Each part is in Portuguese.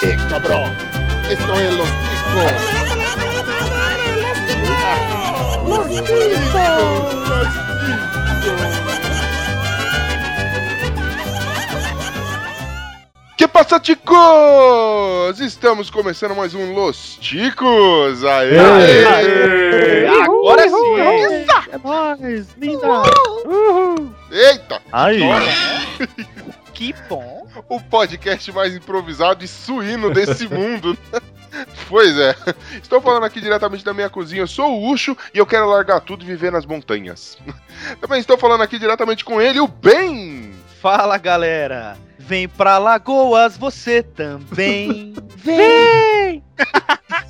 ¿Qué, cabrón? Esto es los chicos. Los chicos. Que passa, ticos? Estamos começando mais um Los Ticos. Aê! Aê! aê. Agora sim! É nóis, linda. Uhul. Eita! Aí. Que bom! O podcast mais improvisado e suíno desse mundo. Pois é. Estou falando aqui diretamente da minha cozinha. Eu sou o Ucho e eu quero largar tudo e viver nas montanhas. Também estou falando aqui diretamente com ele, o Ben. Fala galera! Vem pra Lagoas você também! Vem!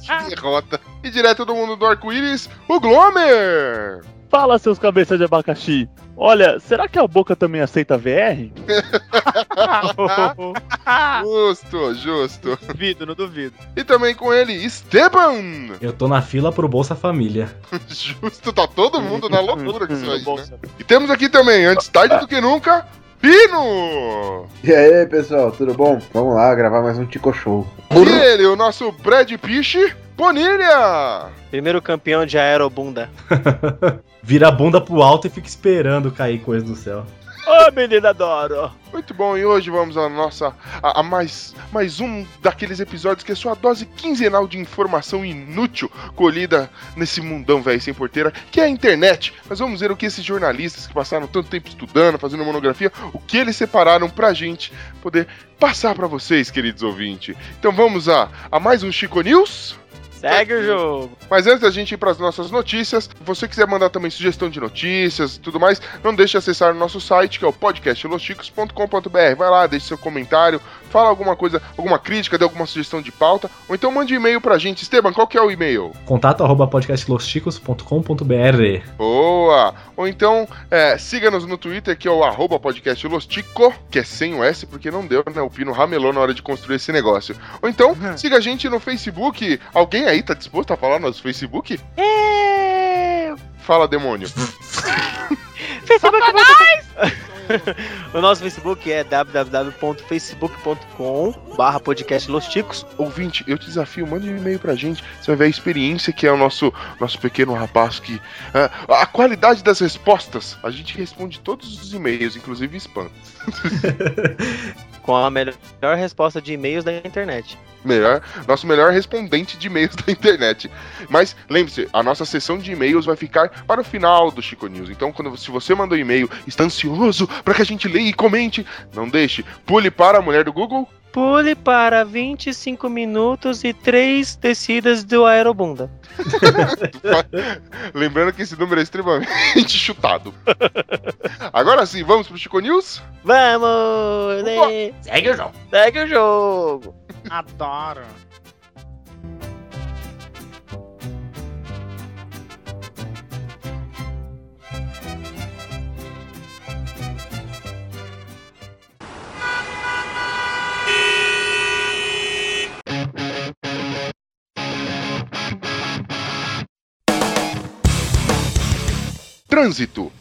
Que derrota. E direto do mundo do arco-íris, o Glomer. Fala, seus cabeças de abacaxi. Olha, será que a boca também aceita VR? Justo, justo. duvido, não duvido. E também com ele, Esteban. Eu tô na fila pro Bolsa Família. Justo, tá todo mundo na loucura com isso aí. Né? E temos aqui também, antes tarde do que nunca, Pino! E aí, pessoal, tudo bom? Vamos lá gravar mais um Tico Show. E ele, o nosso Brad Pitt, Bonilha! Primeiro campeão de aerobunda. Vira a bunda pro alto e fica esperando cair coisa do céu. Ô, menina adoro. Muito bom, e hoje vamos a nossa. a, a mais, mais um daqueles episódios que é sua dose quinzenal de informação inútil colhida nesse mundão velho sem porteira, que é a internet. Nós vamos ver o que esses jornalistas que passaram tanto tempo estudando, fazendo monografia, o que eles separaram pra gente poder passar pra vocês, queridos ouvintes. Então vamos a, a mais um Chico News. Segue o jogo. Mas antes da gente ir para as nossas notícias, se você quiser mandar também sugestão de notícias e tudo mais, não deixe de acessar o nosso site, que é o podcastlosticos.com.br. Vai lá, deixe seu comentário, fala alguma coisa, alguma crítica, dê alguma sugestão de pauta, ou então mande e-mail pra gente. Esteban, qual que é o e-mail? Contato arroba podcastlosticos.com.br Boa! Ou então, é, siga-nos no Twitter, que é o arroba podcastlostico, que é sem o S, porque não deu, né? O Pino ramelou na hora de construir esse negócio. Ou então, siga a gente no Facebook. Alguém aí tá disposto a falar no nosso Facebook? É... Fala, demônio. Facebook O nosso Facebook é www.facebook.com barra podcast Los Ticos. Ouvinte, eu te desafio, mande um e-mail pra gente. Você vai ver a experiência que é o nosso, nosso pequeno rapaz que. é, a qualidade das respostas. A gente responde todos os e-mails, inclusive spam. Com a melhor resposta de e-mails da internet. Melhor, nosso melhor respondente de e-mails da internet. Mas lembre-se, a nossa sessão de e-mails vai ficar para o final do Chico News. Então, quando, se você mandou um e-mail, está ansioso para que a gente leia e comente, não deixe. Pule para a mulher do Google. Pule para 25 minutos e 3 descidas do aerobunda. Lembrando que esse número é extremamente chutado. Agora sim, vamos pro Chico News? Vamos! né? Segue o jogo! Segue o jogo! Adoro! Trânsito.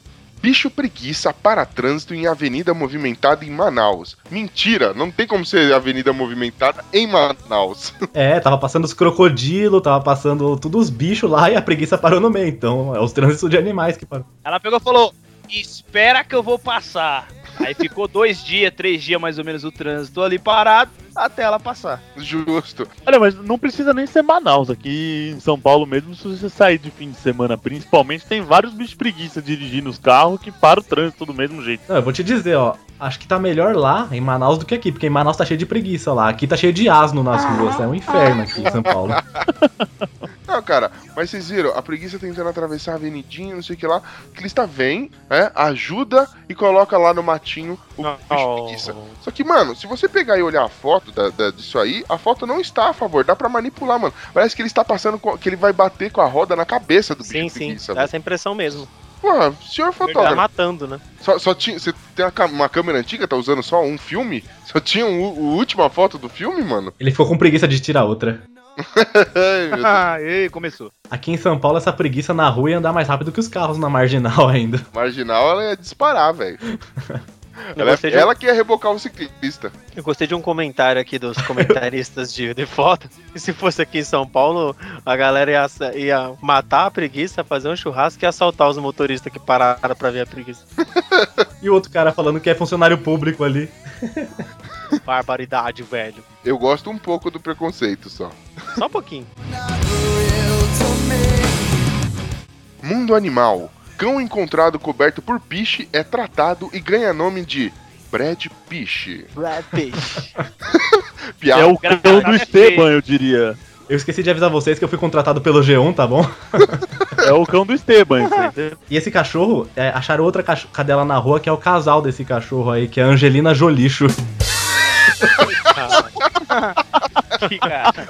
Bicho preguiça para trânsito em avenida movimentada em Manaus. Mentira, não tem como ser avenida movimentada em Manaus. É, tava passando os crocodilos, tava passando todos os bichos lá e a preguiça parou no meio. Então é os trânsitos de animais que param. Ela pegou e falou: Espera que eu vou passar. Aí ficou dois dias, três dias mais ou menos o trânsito ali parado até ela passar. Justo. Olha, mas não precisa nem ser Manaus. Aqui em São Paulo mesmo, se você sair de fim de semana, principalmente, tem vários bichos preguiça dirigindo os carros que param o trânsito do mesmo jeito. Não, eu vou te dizer, ó. Acho que tá melhor lá em Manaus do que aqui, porque em Manaus tá cheio de preguiça lá. Aqui tá cheio de asno nas ruas. É um inferno aqui em São Paulo. Não, cara, mas vocês viram, a preguiça tentando atravessar a avenidinha, não sei o que lá, o Crista vem, é, ajuda e coloca lá no matinho o bicho Oh. preguiça. Só que, mano, se você pegar e olhar a foto da, da- disso aí, a foto não está a favor, dá pra manipular, mano. Parece que ele está passando, com, que ele vai bater com a roda na cabeça do bicho Sim, sim. preguiça. Dá essa impressão mesmo. Porra, senhor Tá fotógrafo, matando, né? só, só tinha, você tem uma câmera antiga, tá usando só um filme? Só tinha o, o última foto do filme, mano? Ele ficou com preguiça de tirar outra. Ei, começou. Aqui em São Paulo, essa preguiça na rua ia andar mais rápido que os carros na marginal ainda. Marginal, ela ia disparar, velho. Ela, um, ela que ia rebocar o ciclista. eu gostei de um comentário aqui dos comentaristas de, de foto. E se fosse aqui em São Paulo, a galera ia, ia matar a preguiça, fazer um churrasco e assaltar os motoristas que pararam pra ver a preguiça. E o outro cara falando que é funcionário público ali. Barbaridade, velho. Eu gosto um pouco do preconceito só. Só um pouquinho. Mundo animal. Cão encontrado coberto por piche é tratado e ganha nome de Brad Piche. Brad. Piada. É o cão do Esteban, eu diria. Eu esqueci de avisar vocês que eu fui contratado pelo G1, tá bom? É o cão do Esteban, isso aí. E esse cachorro, é, acharam outra cadela na rua que é o casal desse cachorro aí, que é a Angelina Jolixo. Que cara.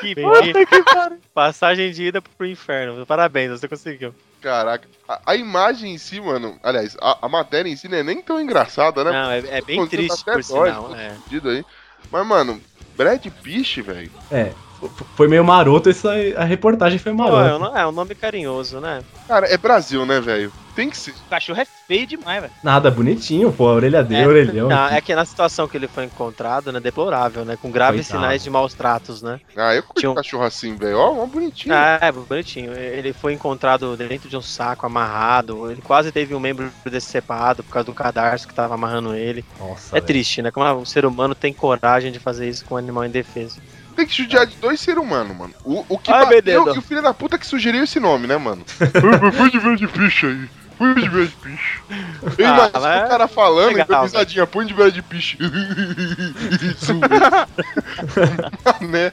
Que Entendi. Passagem de ida pro inferno. Parabéns, você conseguiu. Caraca. A, a imagem em si, mano. Aliás, a, a matéria em si não é nem tão engraçada, né? Não, é, é bem triste, tá por dói, sinal. É. fudido aí. Mas, mano, Brad Piche, velho. É, foi meio maroto essa a reportagem foi é, marota. um, é um nome carinhoso, né? Cara, é Brasil, né, velho? Tem que ser. O cachorro é feio demais, velho. Nada, bonitinho, pô, a orelha dele, É, orelhão. Não, é que na situação que ele foi encontrado, né, deplorável, né? Com graves Coitado. sinais de maus tratos, né? Ah, eu curto Tinha um- cachorro assim, velho. Ó, ó, bonitinho. Ah, é, bonitinho. Ele foi encontrado dentro de um saco amarrado. Ele quase teve um membro decepado por causa do cadarço que tava amarrando ele. Nossa, É velho. triste, né? Como um ser humano tem coragem de fazer isso com um animal indefeso. Tem que judiar de dois seres humanos, mano. O, o que Ai, bateu e o filho da puta que sugeriu esse nome, né, mano? Põe de Brad Piche aí. Põe de Brad Piche. Eu Ah, imagino mas o cara falando, legal, improvisadinha, põe de Brad Piche. Isso mesmo. né?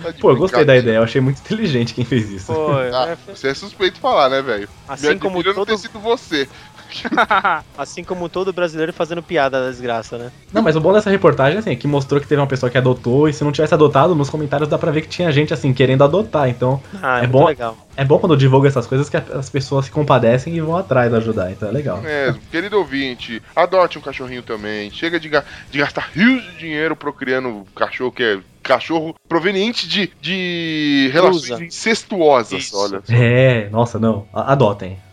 Tá de Pô, eu gostei da ideia, eu achei muito inteligente quem fez isso. Pô, Ah, é- você é suspeito de falar, né, velho? assim, Me como admira não todo, ter sido você. assim como todo brasileiro fazendo piada da desgraça, né? Não, mas o bom dessa reportagem, assim, é que mostrou que teve uma pessoa que adotou, e se não tivesse adotado, nos comentários dá pra ver que tinha gente, assim, querendo adotar. Então, Ah, é, É bom- legal. é bom quando divulga essas coisas que as pessoas se compadecem e vão atrás de ajudar. Então é legal. É, querido ouvinte, adote um cachorrinho também. Chega de, ga- de gastar rios de dinheiro procriando cachorro que é cachorro proveniente de, de relações Usa. incestuosas. Isso. Olha, É, nossa, não. A-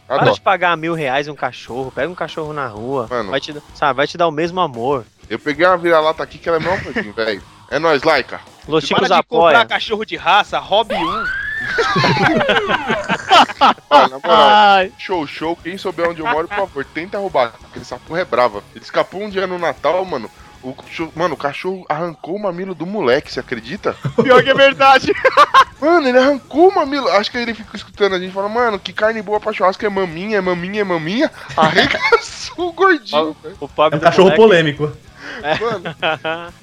Adotem. Para de pagar mil reais em um cachorro, pega um cachorro na rua, Mano. vai te, dar- sabe, vai te dar o mesmo amor. Eu peguei uma vira-lata aqui que ela é meu amorzinho, velho. É nóis, Laika. Los Para Chicos de comprar apoia. cachorro de raça, hobby 1. Olha, na moral, Ai, show, show. Quem souber onde eu moro, por favor, tenta roubar. Porque essa porra é brava. Ele escapou um dia no Natal, mano. O cachorro, mano, o cachorro arrancou o mamilo do moleque, você acredita? Pior que é verdade. Mano, ele arrancou o mamilo. Acho que ele fica escutando a gente falando, mano, que carne boa pra churrasco é maminha, é maminha, é maminha. Arregaçou o gordinho. O pobre É um cachorro moleque- polêmico. Mano,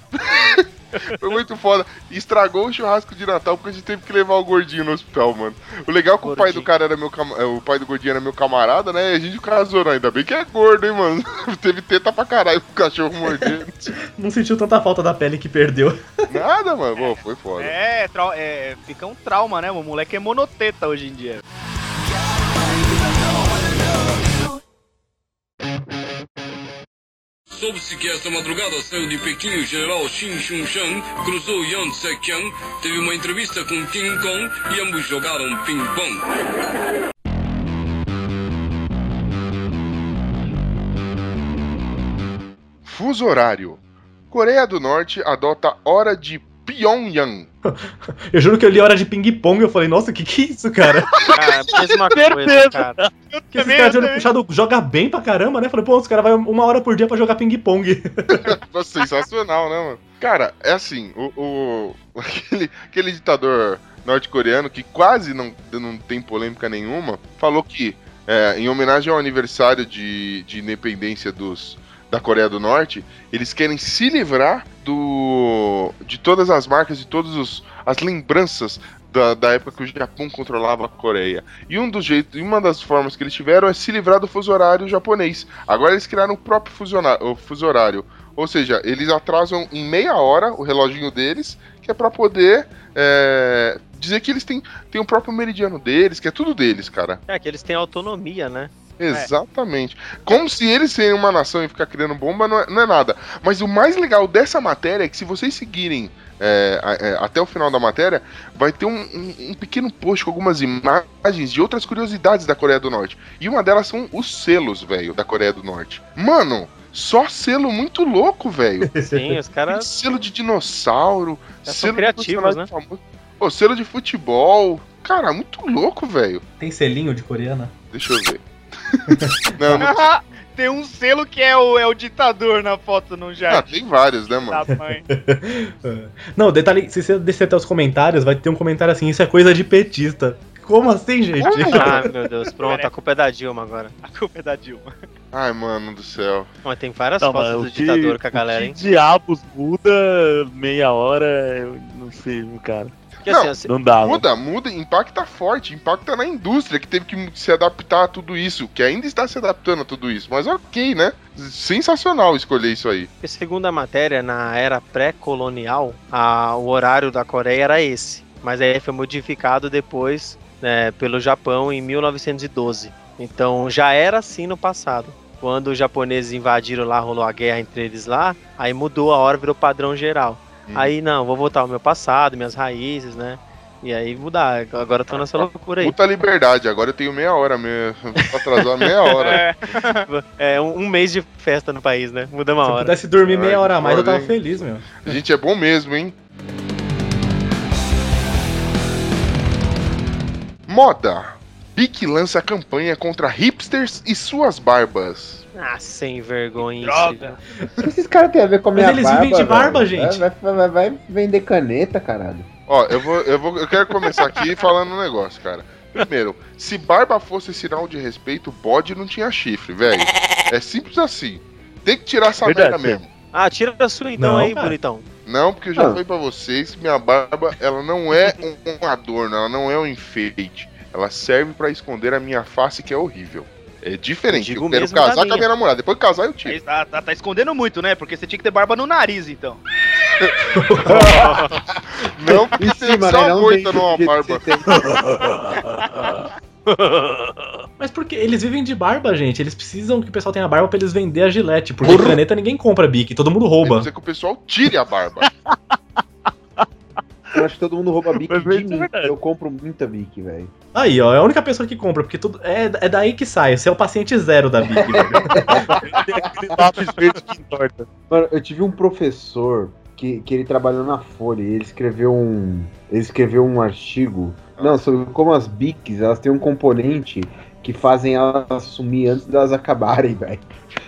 foi muito foda. Estragou o churrasco de Natal porque a gente teve que levar o gordinho no hospital, mano. O legal é que o pai do Gordinho. cara era meu cam... é, O pai do gordinho era meu camarada, né? E a gente casou, né? Ainda bem que é gordo, hein, mano. teve teta pra caralho pro cachorro morder. Não sentiu tanta falta da pele que perdeu. Nada, mano. Pô, foi foda. É, trau- é, fica um trauma, né? O moleque é monoteta hoje em dia. Soube-se que esta madrugada saiu de Pequim o general Xin Xunshan, cruzou Yang Tsekiang, teve uma entrevista com King Kong e ambos jogaram ping-pong. Fuso horário. Coreia do Norte adota hora de Pyongyang. Eu juro que eu li hora de ping-pong e eu falei, nossa, que que é isso, cara? Cara, mesma coisa, Certeza. cara. Que esse cara de olho puxado joga bem pra caramba, né? Falei, pô, os caras vão uma hora por dia pra jogar ping-pong. Nossa, sensacional, né, mano? Cara, é assim, o, o- aquele, aquele ditador norte-coreano que quase não, não tem polêmica nenhuma, falou que, é, em homenagem ao aniversário de, de independência dos, da Coreia do Norte, eles querem se livrar do de todas as marcas, de todas as lembranças da, da época que o Japão controlava a Coreia. E um dos jeitos, uma das formas que eles tiveram é se livrar do fuso horário japonês. Agora eles criaram o próprio fuso horário. Ou seja, eles atrasam em meia hora o reloginho deles, que é pra poder é, dizer que eles têm, têm o próprio meridiano deles, que é tudo deles, cara. É que eles têm autonomia, né? Exatamente. Como se eles serem uma nação e ficar criando bomba não é, não é nada. Mas o mais legal dessa matéria é que se vocês seguirem é, é, até o final da matéria, vai ter um, um- um pequeno post com algumas imagens de outras curiosidades da Coreia do Norte. E uma delas são os selos, velho, da Coreia do Norte. Mano, só selo muito louco, velho. Sim, os caras selo de dinossauro, Já são selo criativos, de personagem famoso. Pô, selo de futebol. Cara, muito louco, velho. Tem selinho de coreana? Deixa eu ver. não, não Tem um selo que é o, é o ditador na foto no ah, jardim tem vários, né, mano? da mãe. Não, detalhe, se você descer até os comentários, vai ter um comentário assim, isso é coisa de petista. Como assim, gente? Ah, meu Deus, pronto, a culpa é da Dilma agora. A culpa é da Dilma. Ai, mano do céu. Mas tem várias Não, fotos do que- ditador com a galera, hein? que diabos muda meia hora, eu não sei, cara. Porque Não, assim, assim, Não dá, mano. Muda, muda, impacta forte, impacta na indústria que teve que se adaptar a tudo isso, que ainda está se adaptando a tudo isso. Mas ok, né? Sensacional escolher isso aí. Porque segundo a matéria, na era pré-colonial, o horário da Coreia era esse. Mas aí foi modificado depois né, pelo Japão em 1912. Então já era assim no passado. Quando os japoneses invadiram lá, rolou a guerra entre eles lá, aí mudou a hora, virou padrão geral. Hum. Aí não, vou voltar ao meu passado, minhas raízes, né? E aí mudar. Agora eu tô nessa loucura aí. Puta liberdade, agora eu tenho meia hora mesmo. Atrasou meia hora. É, É um, mês de festa no país, né? Muda uma Se hora. pudesse dormir meia hora a mais, eu tava hein? feliz, meu. A gente é bom mesmo, hein? Moda. Bic lança campanha contra hipsters e suas barbas. Ah, sem vergonha. Droga. O que esses caras têm a ver com a Mas minha eles barba? vivem de barba, velho? gente. Vai, vai- vai- vender caneta, caralho. Ó, eu vou, eu vou, eu quero começar aqui falando um negócio, cara. Primeiro, se barba fosse sinal de respeito, bode não tinha chifre, velho. É simples assim. Tem que tirar essa Verdade, merda mesmo. Ah, tira a sua então Não, aí, cara. bonitão. Não, porque eu já Ah. falei pra vocês que minha barba, ela não é um, um adorno, ela não é um enfeite. Ela serve pra esconder a minha face, que é horrível. É diferente. Eu quero casar com a minha. namorada. Depois de casar, eu tiro. Tá, tá, tá escondendo muito, né? Porque você tinha que ter barba no nariz, então. Não, porque tem cima, só né? uma Não moita dentro, numa que barba. você tem. Mas porque eles vivem de barba, gente. Eles precisam que o pessoal tenha barba pra eles vender a gilete. Porque caneta ninguém compra Bic, todo mundo Quer rouba. dizer que o pessoal tire a barba. Eu acho que todo mundo rouba bique de é mim. verdade. Eu compro muita bique, velho. Aí, ó, é a única pessoa que compra, porque tudo é, é daí que sai. Você é o paciente zero da. Tem aquele lápis verde que entorta. Mano, eu tive um professor que, que ele trabalhou na Folha e ele escreveu um. Ele escreveu um artigo. Não, sobre como as bics elas têm um componente que fazem elas sumir antes delas acabarem, velho.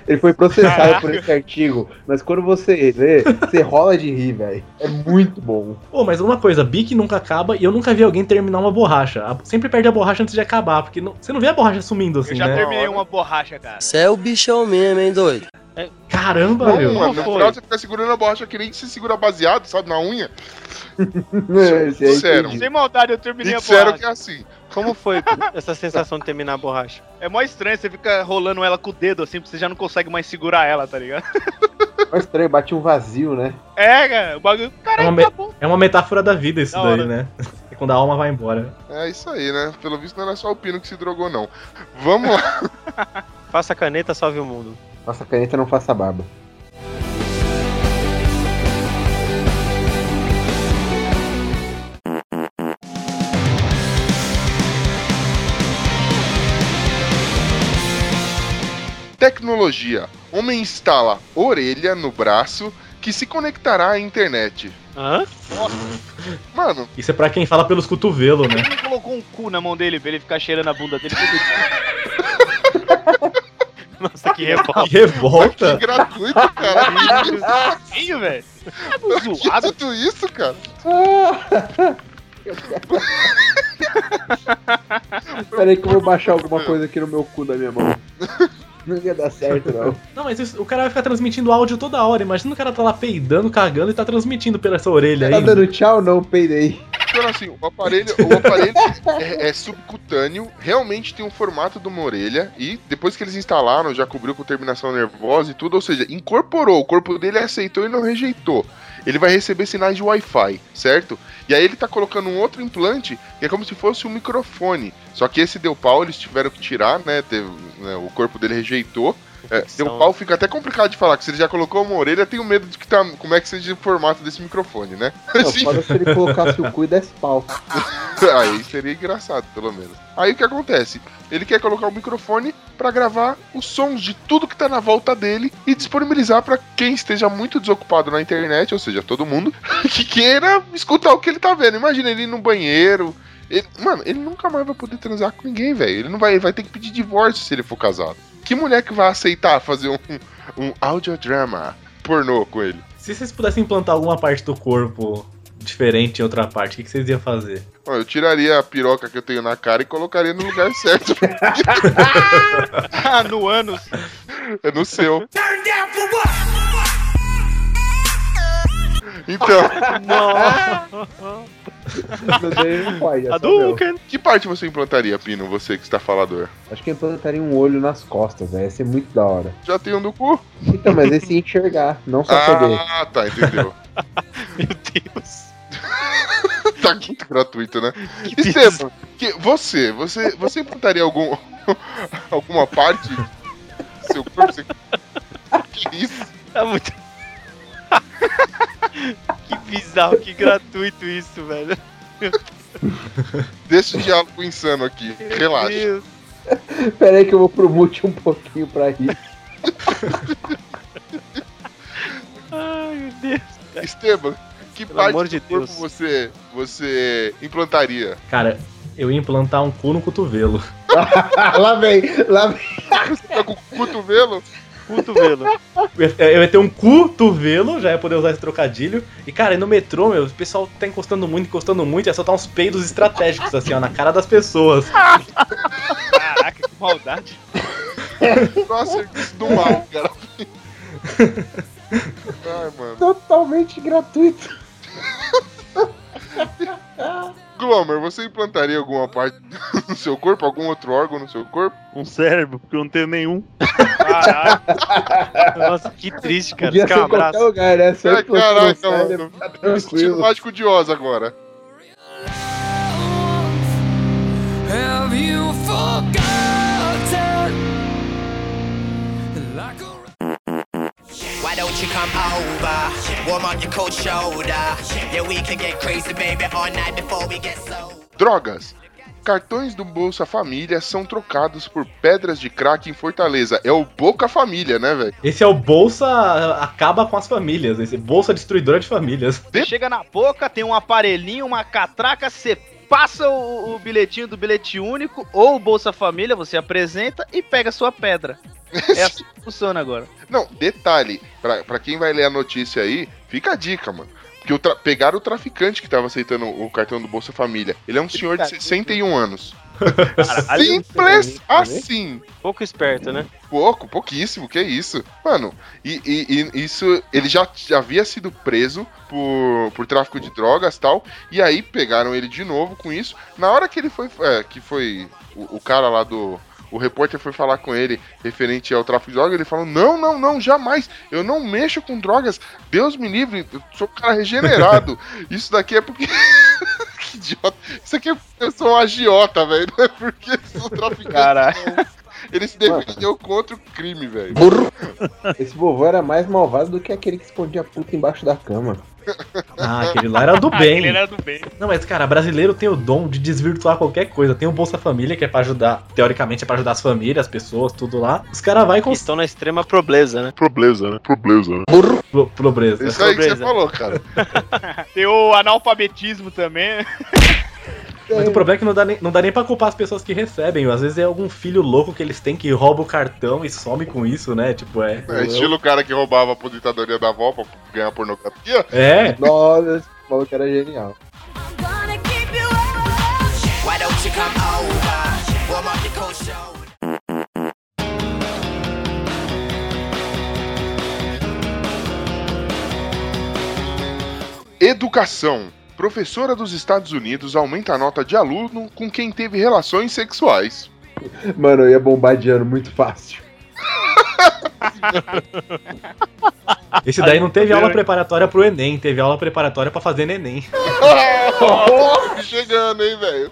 Ele foi processado por esse artigo, mas quando você vê, você rola de rir, velho. É muito bom. Pô, mas uma coisa, Bic nunca acaba e eu nunca vi alguém terminar uma borracha. Sempre perde a borracha antes de acabar, porque não- você não vê a borracha sumindo assim, Eu já né? terminei uma borracha, cara. Você é o bichão mesmo, hein, doido? Caramba, Não, meu. mano, no foi? final você fica segurando a borracha que nem se segura baseado, sabe, na unha. Aí Sério. Sem maldade, eu E terminei a disseram borracha. que é assim. Como foi essa sensação de terminar a borracha? É mó estranho, você fica rolando ela com o dedo assim, porque você já não consegue mais segurar ela, tá ligado? É estranho, bate um vazio, né? É, cara, o bagulho. É Caralho, uma, me- acabou. é uma metáfora da vida isso Da daí, hora. né? É quando a alma vai embora. É isso aí, né? Pelo visto não era só o Pino que se drogou, não. Vamos lá. Faça caneta, salve o mundo. Faça caneta, não faça barba. Tecnologia. Homem instala orelha no braço que se conectará à internet. Hã? Mano, Isso é pra quem fala pelos cotovelos, né? Ele colocou um cu na mão dele pra ele ficar cheirando a bunda dele todo dia. Nossa, que revolta. Que revolta! que gratuito, cara. Ih, velho. Tá Que zoado. tudo isso, cara? Peraí que eu vou baixar alguma coisa aqui no meu cu da minha mão. Não ia dar certo, não. Não, mas isso- o cara vai ficar transmitindo áudio toda hora. Imagina o cara tá lá peidando, cagando e tá transmitindo pela essa orelha Tá aí. dando tchau? Não, peidei. Então, assim, o aparelho, o aparelho é, é subcutâneo, realmente tem um formato de uma orelha, e depois que eles instalaram, já cobriu com terminação nervosa e tudo, ou seja, incorporou, o corpo dele aceitou e não rejeitou. Ele vai receber sinais de Wi-Fi, certo? E aí ele tá colocando um outro implante, que é como se fosse um microfone. Só que esse deu pau, eles tiveram que tirar, né? teve- né, o corpo dele rejeitou. É, pau fica até complicado de falar, que se ele já colocou uma orelha, tenho medo de que tá, como é que seja o formato desse microfone, né? Não, Assim, se ele colocasse o cu e desse pau. Aí seria engraçado, pelo menos. Aí o que acontece? Ele quer colocar o microfone pra gravar os sons de tudo que tá na volta dele e disponibilizar pra quem esteja muito desocupado na internet, ou seja, todo mundo, que queira escutar o que ele tá vendo. Imagina ele ir no banheiro. Ele- mano, ele nunca mais vai poder transar com ninguém, velho. Ele não vai, ele vai ter que pedir divórcio se ele for casado. Que mulher que vai aceitar fazer um, um audiodrama pornô com ele? Se vocês pudessem implantar alguma parte do corpo diferente em outra parte, o que, que vocês iam fazer? Ó, Eu tiraria a piroca que eu tenho na cara e colocaria no lugar certo. Ah, no ânus. É no seu. Então, aí não pode. Hadouken. que parte você implantaria, Pino, você que está falador? Acho que eu implantaria um olho nas costas, né? Ia ser muito da hora. Já tem um do cu? Então, mas esse enxergar, não só saber. Ah, tá, entendeu. Meu Deus. tá muito gratuito, né? Que Esteban, que você, você, você implantaria algum, alguma parte do seu corpo? Você... Que isso? É muito. que bizarro, que gratuito isso, velho. Deixa o diálogo insano aqui. Meu Relaxa. Deus. Pera aí que eu vou pro mute um pouquinho pra rir. Ai, meu Deus. Esteban, que Pelo parte amor do de corpo Deus. você, você implantaria? Cara, eu ia implantar um cu no cotovelo. lá vem, lá vem. Você tá com o cotovelo? Cotovelo. Eu ia- ter um cotovelo, já ia poder usar esse trocadilho. E, cara, e no metrô, meu, o pessoal tá encostando muito, encostando muito, ia soltar uns peidos estratégicos, assim, ó, na cara das pessoas. Caraca, que maldade. Nossa, serviço do mal, cara. Ai, mano. Totalmente gratuito. Glomer, você implantaria alguma parte no seu corpo? Algum outro órgão no seu corpo? Um cérebro, porque eu não tenho nenhum. Caraca. Nossa, que triste, cara. Podia ser um em qualquer abraço? lugar, né? Só implantando caraca, mano. tá tranquilo. mágico de Oz agora. Have you forgotten? Why don't you come over? Warm up your cold shoulder. Yeah, we can get crazy, baby, all night before we get so. Drogas. Cartões do Bolsa Família são trocados por pedras de crack em Fortaleza. É o Boca Família, né, velho? Esse é o Bolsa acaba com as famílias, esse Bolsa destruidora de famílias. Chega na boca, tem um aparelhinho, uma catraca, você passa o, o bilhetinho do bilhete único ou Bolsa Família, você apresenta e pega a sua pedra. É assim que funciona agora. Não, detalhe, pra, pra quem vai ler a notícia aí, fica a dica, mano. Porque o tra- pegaram o traficante que tava aceitando o cartão do Bolsa Família. Ele é um senhor de 61 anos. Simples assim. Pouco esperto, né? Pouco, pouquíssimo, que isso. Mano, e, e- e isso, ele já, já havia sido preso por, por tráfico de drogas e tal, e aí pegaram ele de novo com isso. Na hora que ele foi, é, que foi o, o cara lá do... O repórter foi falar com ele referente ao tráfico de drogas, ele falou, não, não, não, jamais, eu não mexo com drogas, Deus me livre, eu sou um cara regenerado. isso daqui é porque... que idiota. Isso aqui é eu sou um agiota, velho, não é porque eu sou traficante. Caralho. Ele se defendeu contra o crime, velho. Esse vovô era mais malvado do que aquele que escondia a puta embaixo da cama. Ah, aquele lá era do bem. Ele era do bem. Não, mas cara, brasileiro tem o dom de desvirtuar qualquer coisa. Tem o Bolsa Família, que é pra ajudar, teoricamente é pra ajudar as famílias, as pessoas, tudo lá. Os caras vai com estão na extrema pobreza, né? Probleza, né? Probleza, né? pro- pobreza. Isso aí que você falou, cara. Tem o analfabetismo também. Mas o problema é que não dá, nem, não dá nem pra culpar as pessoas que recebem. Às vezes é algum filho louco que eles têm que rouba o cartão e some com isso, né? Tipo, é. É estilo o cara que roubava a aposentadoria da avó pra ganhar pornografia. É. Nossa, esse falou que era genial. Educação. Professora dos Estados Unidos aumenta a nota de aluno com quem teve relações sexuais. Mano, eu ia bombardeando muito fácil. Esse daí não teve aula preparatória pro Enem, teve aula preparatória pra fazer neném. Chegando, hein, velho?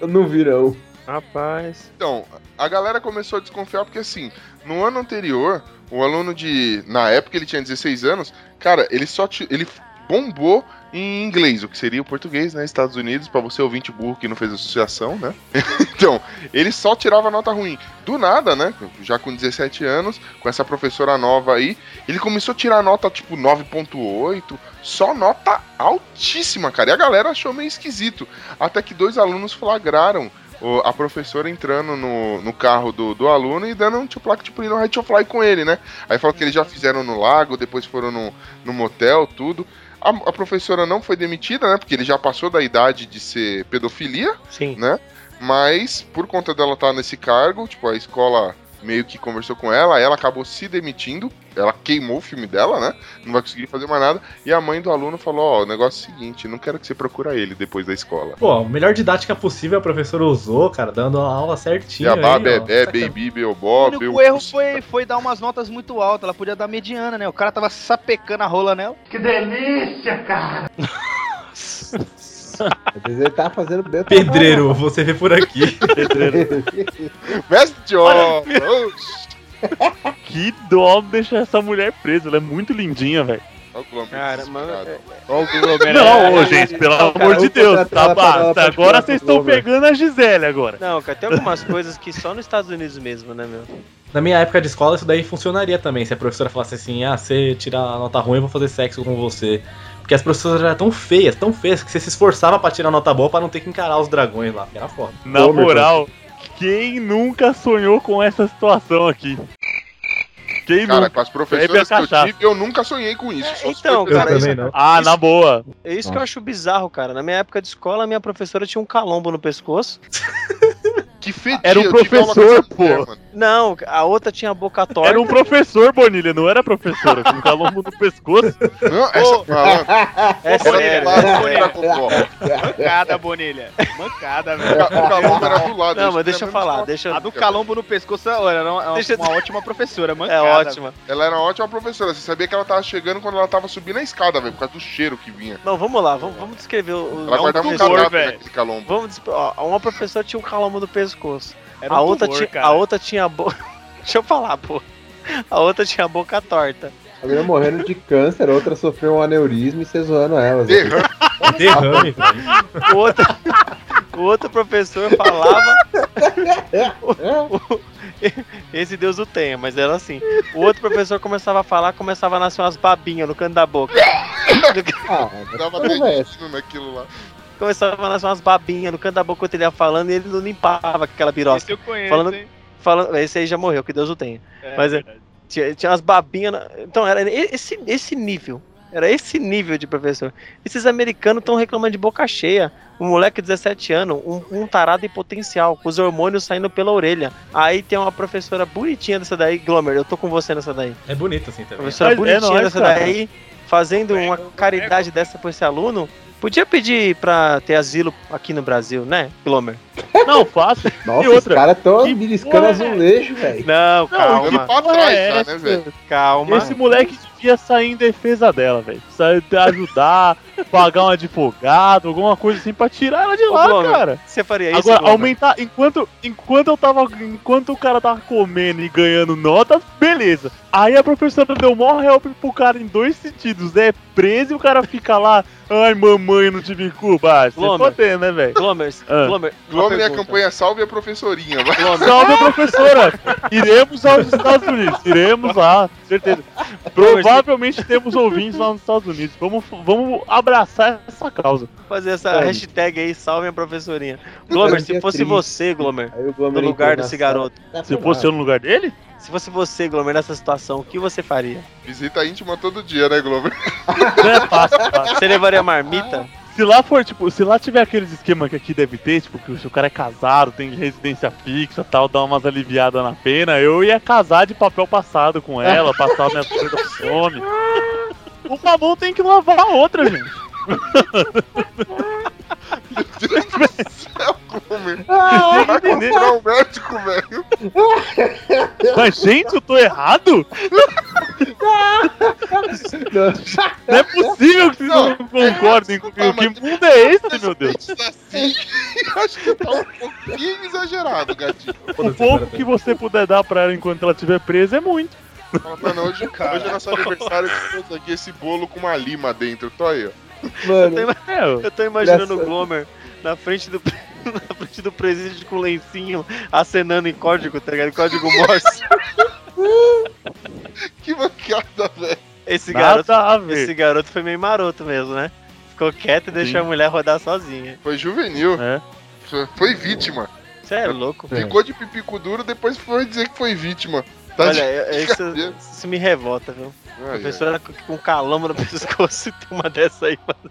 Eu não vi, não. Rapaz. Então, a galera começou a desconfiar porque assim, no ano anterior, o aluno de. Na época ele tinha 16 anos, cara, ele só. Ele bombou em inglês, o que seria o português, né? Estados Unidos, pra você ouvinte burro que não fez associação, né? então, ele só tirava nota ruim. Do nada, né? Já com 17 anos, com essa professora nova aí, ele começou a tirar nota tipo 9.8, só nota altíssima, cara. E a galera achou meio esquisito. Até que dois alunos flagraram a professora entrando no, no carro do, do aluno e dando um tipo lá, tipo, right to fly com ele, né? Aí falou que eles já fizeram no lago, depois foram no, no motel, tudo. A, a professora não foi demitida, né? Porque ele já passou da idade de ser pedofilia, Sim. né? Mas por conta dela estar nesse cargo, tipo, a escola meio que conversou com ela, ela acabou se demitindo, ela queimou o filme dela, né? Não vai conseguir fazer mais nada. E a mãe do aluno falou: Ó, o negócio é o seguinte, não quero que você procura ele depois da escola. Pô, a melhor didática possível a professora usou, cara, dando a aula certinho. Jabá, aí, ó. bebê, baby, O beobob. único erro foi, foi dar umas notas muito altas. Ela podia dar mediana, né? O cara tava sapecando a rola nela. Às vezes ele tá fazendo bem Pedreiro, você vê por aqui. Pedreiro. Mestre de obra! Que dó deixar essa mulher presa, ela é muito lindinha, velho. Olha o Glomer Cara, mano, desesperado. Ó o Glomer. Não, é, ô, é, gente, pelo Não, cara, amor de Deus, tá basta. pra Agora tirar vocês estão pegando a Gisele agora. Não, cara, tem algumas coisas que só nos Estados Unidos mesmo, né, meu? Na minha época de escola, isso daí funcionaria também. Se a professora falasse assim, ah, você tira a nota ruim, eu vou fazer sexo com você. Porque as professoras eram tão feias, tão feias, que você se esforçava pra tirar nota boa pra não ter que encarar os dragões lá. Era foda. Na Glomer, moral, quem nunca sonhou com essa situação aqui? Quem Cara, nunca? com as professoras que eu tive, eu nunca sonhei com isso. Se Então, cara, isso- não. Ah, na boa. É isso que eu acho bizarro, cara. Na minha época de escola, a minha professora tinha um calombo no pescoço. Que fedia, Era um professor, mulher, pô. mano. Não, a outra tinha a boca torta. Era um professor, Bonilha, não era professora. Com calombo no pescoço. Não, essa. É sério. do lado, era cocó. Mancada, Bonilha. Mancada, velho. O calombo era do lado. Não, mas deixa eu falar, deixa A do calombo no pescoço olha, era uma, Deixa uma ótima professora, É mancada. ótima. Ela era uma ótima professora. Você sabia que ela tava chegando quando ela tava subindo a escada, velho, por causa do cheiro que vinha. Não, vamos lá, vamos, vamos descrever o... Ela o- guardava um cadáver velho. naquele calombo. Vamos ó, uma professora tinha um calombo no pescoço. Era um a, outra tumor, tinha, cara. a outra tinha a boca... Deixa eu falar, pô. A outra tinha a boca torta. A menina morrendo de câncer, a outra sofreu um aneurisma e você zoando elas. Derrame. Derrame, velho. O outro, o outro professor falava... Esse Deus o tenha, mas era assim. O outro professor começava a falar, começava a nascer umas babinhas no canto da boca. Ah, Dava é intestino naquilo lá. Começava a nascer umas babinhas no canto da boca quando ele ia falando e ele não limpava aquela birosca. Esse eu conheço, Falando- hein? Falando, esse aí já morreu, que Deus o tenha. É, Mas é-. Tinha, tinha umas babinhas. na- Então, era esse, esse nível. Era esse nível de professor. Esses americanos estão reclamando de boca cheia. Um moleque de 17 anos, um, um tarado em potencial, com os hormônios saindo pela orelha. Aí tem uma professora bonitinha dessa daí, Glomer, eu tô com você nessa daí. É bonito assim também. Professora Mas é bonitinha nóis, dessa cara. daí, fazendo uma caridade dessa pra esse aluno. Podia pedir pra ter asilo aqui no Brasil, né, Glomer? Não, fácil. Nossa, E outra, os caras tão que beliscando porra é azulejo, velho. Não, Não, calma, pra porra trás, é já, né, velho? calma. Esse moleque devia sair em defesa dela, velho. Sair ajudar, pagar um advogado, alguma coisa assim pra tirar ela de Ô, lá, Glomer, cara. Você faria isso, Agora, Glomer? aumentar. Enquanto, enquanto eu tava. Enquanto o cara tava comendo e ganhando nota, beleza. Aí a professora deu mó help pro cara em dois sentidos. É preso e o cara fica lá. Ai, mamãe, não tive culpa. Ah, Você Glomer. fodendo, né, velho? Glomer, Ah. Glomer, uma Glomer e a campanha Salve a Professorinha. vai. Salve, professora! Iremos aos Estados Unidos. Iremos lá, certeza. Provavelmente temos ouvintes lá nos Estados Unidos. Vamos, vamos abraçar essa causa. fazer essa Sabe. hashtag aí, salve a professorinha. Glomer, se fosse triste. você, Glomer, no lugar desse garoto, Tá Se fosse eu no lugar dele? se fosse você, Glomer, nessa situação, o que você faria? Visita íntima todo dia, né, Glomer? Não é fácil, fácil. Você levaria marmita? Se lá for, tipo, se lá tiver aqueles esquema que aqui deve ter, tipo, que se o cara é casado, tem residência fixa tal, dá umas aliviadas na pena, eu ia casar de papel passado com ela, passar minhas coisas fome. Uma mão tem que lavar a outra, gente. Deus do céu, Glomer. Ah, Vai comprar um médico, velho. Mas, gente, eu tô errado? Não é possível que vocês não, concordem comigo. Que mundo é esse, meu Deus? Assim, acho que tá um pouquinho exagerado, gatinho. O pouco que você puder dar pra ela enquanto ela estiver presa é muito. Fala, Mano, hoje, hoje é nosso aniversário, eu trouxe aqui esse bolo com uma lima dentro. Tô aí, ó. Mano, Eu tô, eu tô imaginando o. Glomer na frente do. Na frente do presídio com lencinho acenando em código, tá ligado? Código Morse. Que mancada, velho. Esse garoto, a esse garoto foi meio maroto mesmo, né? Ficou quieto e deixou a mulher rodar sozinha. Foi juvenil. É. Foi- Foi vítima. Você é louco. É. Ficou de pipico duro, depois foi dizer que foi vítima. Tá Olha, de eu- isso, isso me revolta, viu? Ai. Professora com, com calamba no pescoço e tem uma dessa aí, mano.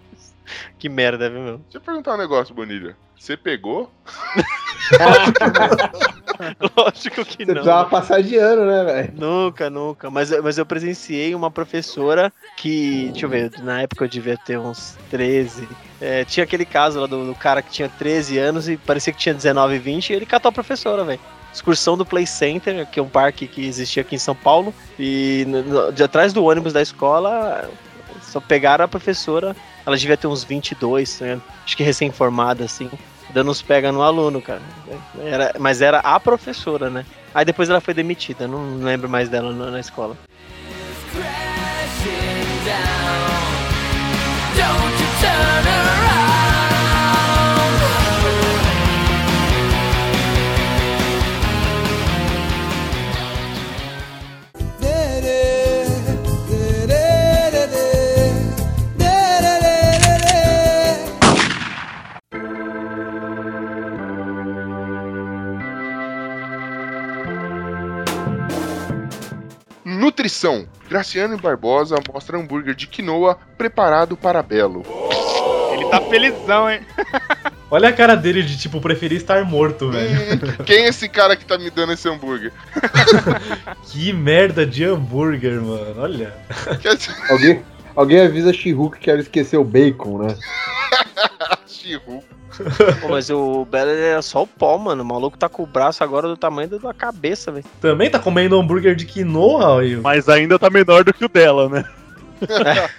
Que merda, viu, meu? Deixa eu perguntar um negócio, Bonilha. Você pegou? Lógico que você não. precisava passar de ano, né, velho? Nunca, nunca. Mas, eu- mas eu presenciei uma professora que, deixa eu ver, na época eu devia ter uns 13. É, tinha aquele caso lá do, do cara que tinha 13 anos e parecia que tinha 19, 20 e ele catou a professora, velho. Excursão do Play Center, que é um parque que existia aqui em São Paulo. E de atrás do ônibus da escola, só pegaram a professora. Ela devia ter uns 22, né? acho que recém-formada, assim. Dando uns pega no aluno, cara. Era, mas era a professora, né? Aí depois ela foi demitida, não lembro mais dela na, escola. Don't Nutrição. Graciano Barbosa mostra hambúrguer de quinoa preparado para Belo. Ele tá felizão, hein? Olha a cara dele de, tipo, preferir estar morto, velho. Quem é esse cara que tá me dando esse hambúrguer? Que merda de hambúrguer, mano. Olha. Alguém, alguém avisa She-Hulk que ela esqueceu o bacon, né? She-Hulk. Pô, mas o Belo ele era só o pó, mano. O maluco tá com o braço agora do tamanho da- cabeça, velho. Também tá comendo hambúrguer de quinoa, aí. Mas ainda tá menor do que o dela, né?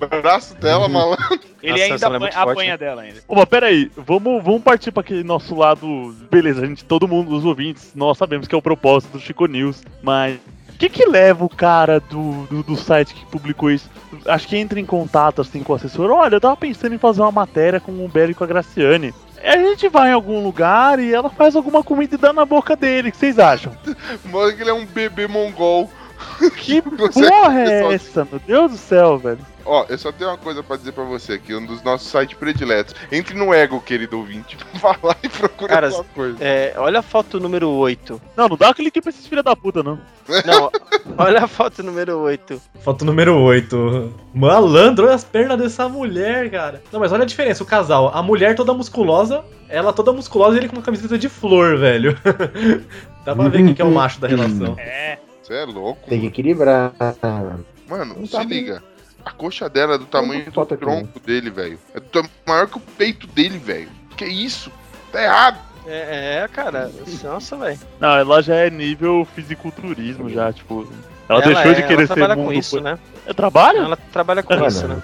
O braço dela, malandro. Ele Nossa, ainda é apanha, muito forte, apanha né? dela ainda. Ô, mas peraí, vamos, vamos partir pra aquele nosso lado. Beleza, a gente, todo mundo, os ouvintes, nós sabemos que é o propósito do Chico News, mas. O que que leva o cara do, do, do site que publicou isso? Acho que entra em contato assim com o assessor. Olha, eu tava pensando em fazer uma matéria com o Belo e com a Graciane. A gente vai em algum lugar e ela faz alguma comida e dá na boca dele. O que vocês acham? Mano, que ele é um bebê mongol. Que porra é pessoal- essa? Meu Deus do céu, velho. Ó, eu só tenho uma coisa pra dizer pra você aqui, um dos nossos sites prediletos. Entre no ego, querido ouvinte. Vá lá e procure Cara, alguma coisa. É, olha a foto número 8. Não, não dá clique pra esses filha da puta, não. Não, olha a foto número 8. Foto número 8. Malandro, olha as pernas dessa mulher, cara. Não, mas olha a diferença, o casal. A mulher toda musculosa, ela toda musculosa e ele com uma camiseta de flor, velho. Dá pra ver quem que é o macho da relação. É. Você é louco. Tem que equilibrar. Mano, Não se tá bem. A coxa dela é do tamanho do aqui, tronco dele, velho. É do maior que o peito dele, velho. Que isso? Tá errado. É, é, cara. Nossa, velho. Não, ela já é nível fisiculturismo, já, tipo. Ela, Ela deixou é, de querer ela ser trabalha mundo. com isso, né? É trabalho? Ela trabalha com isso, né?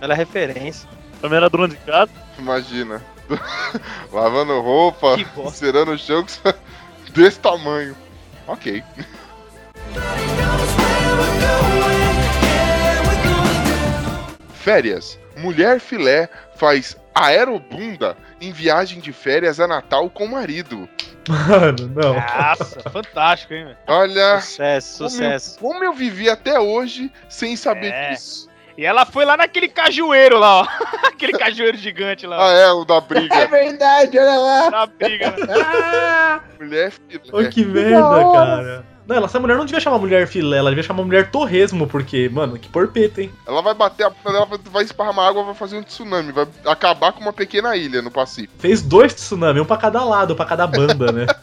Ela é referência. Também era dona de casa. Imagina. Lavando roupa, cerando o chão desse tamanho. Ok. Férias. Mulher filé faz aerobunda em viagem de férias a Natal com o marido. Mano, não. Nossa, fantástico, hein, velho? Olha, Sucesso, como eu, sucesso. como eu vivi até hoje sem saber É. disso. E ela foi lá naquele cajueiro lá, ó. Aquele cajueiro gigante lá, Ah, é, o da É briga. verdade, olha lá. Na briga, né? Mulher filé. Olha que merda, cara. Não, ela- essa mulher não devia chamar mulher filé, ela devia chamar mulher torresmo, porque, mano, que porpeta, hein? Ela vai bater a dela, vai- esparramar água, vai fazer um tsunami, vai acabar com uma pequena ilha no Pacífico. Fez dois tsunami, um pra cada lado, pra cada banda, né?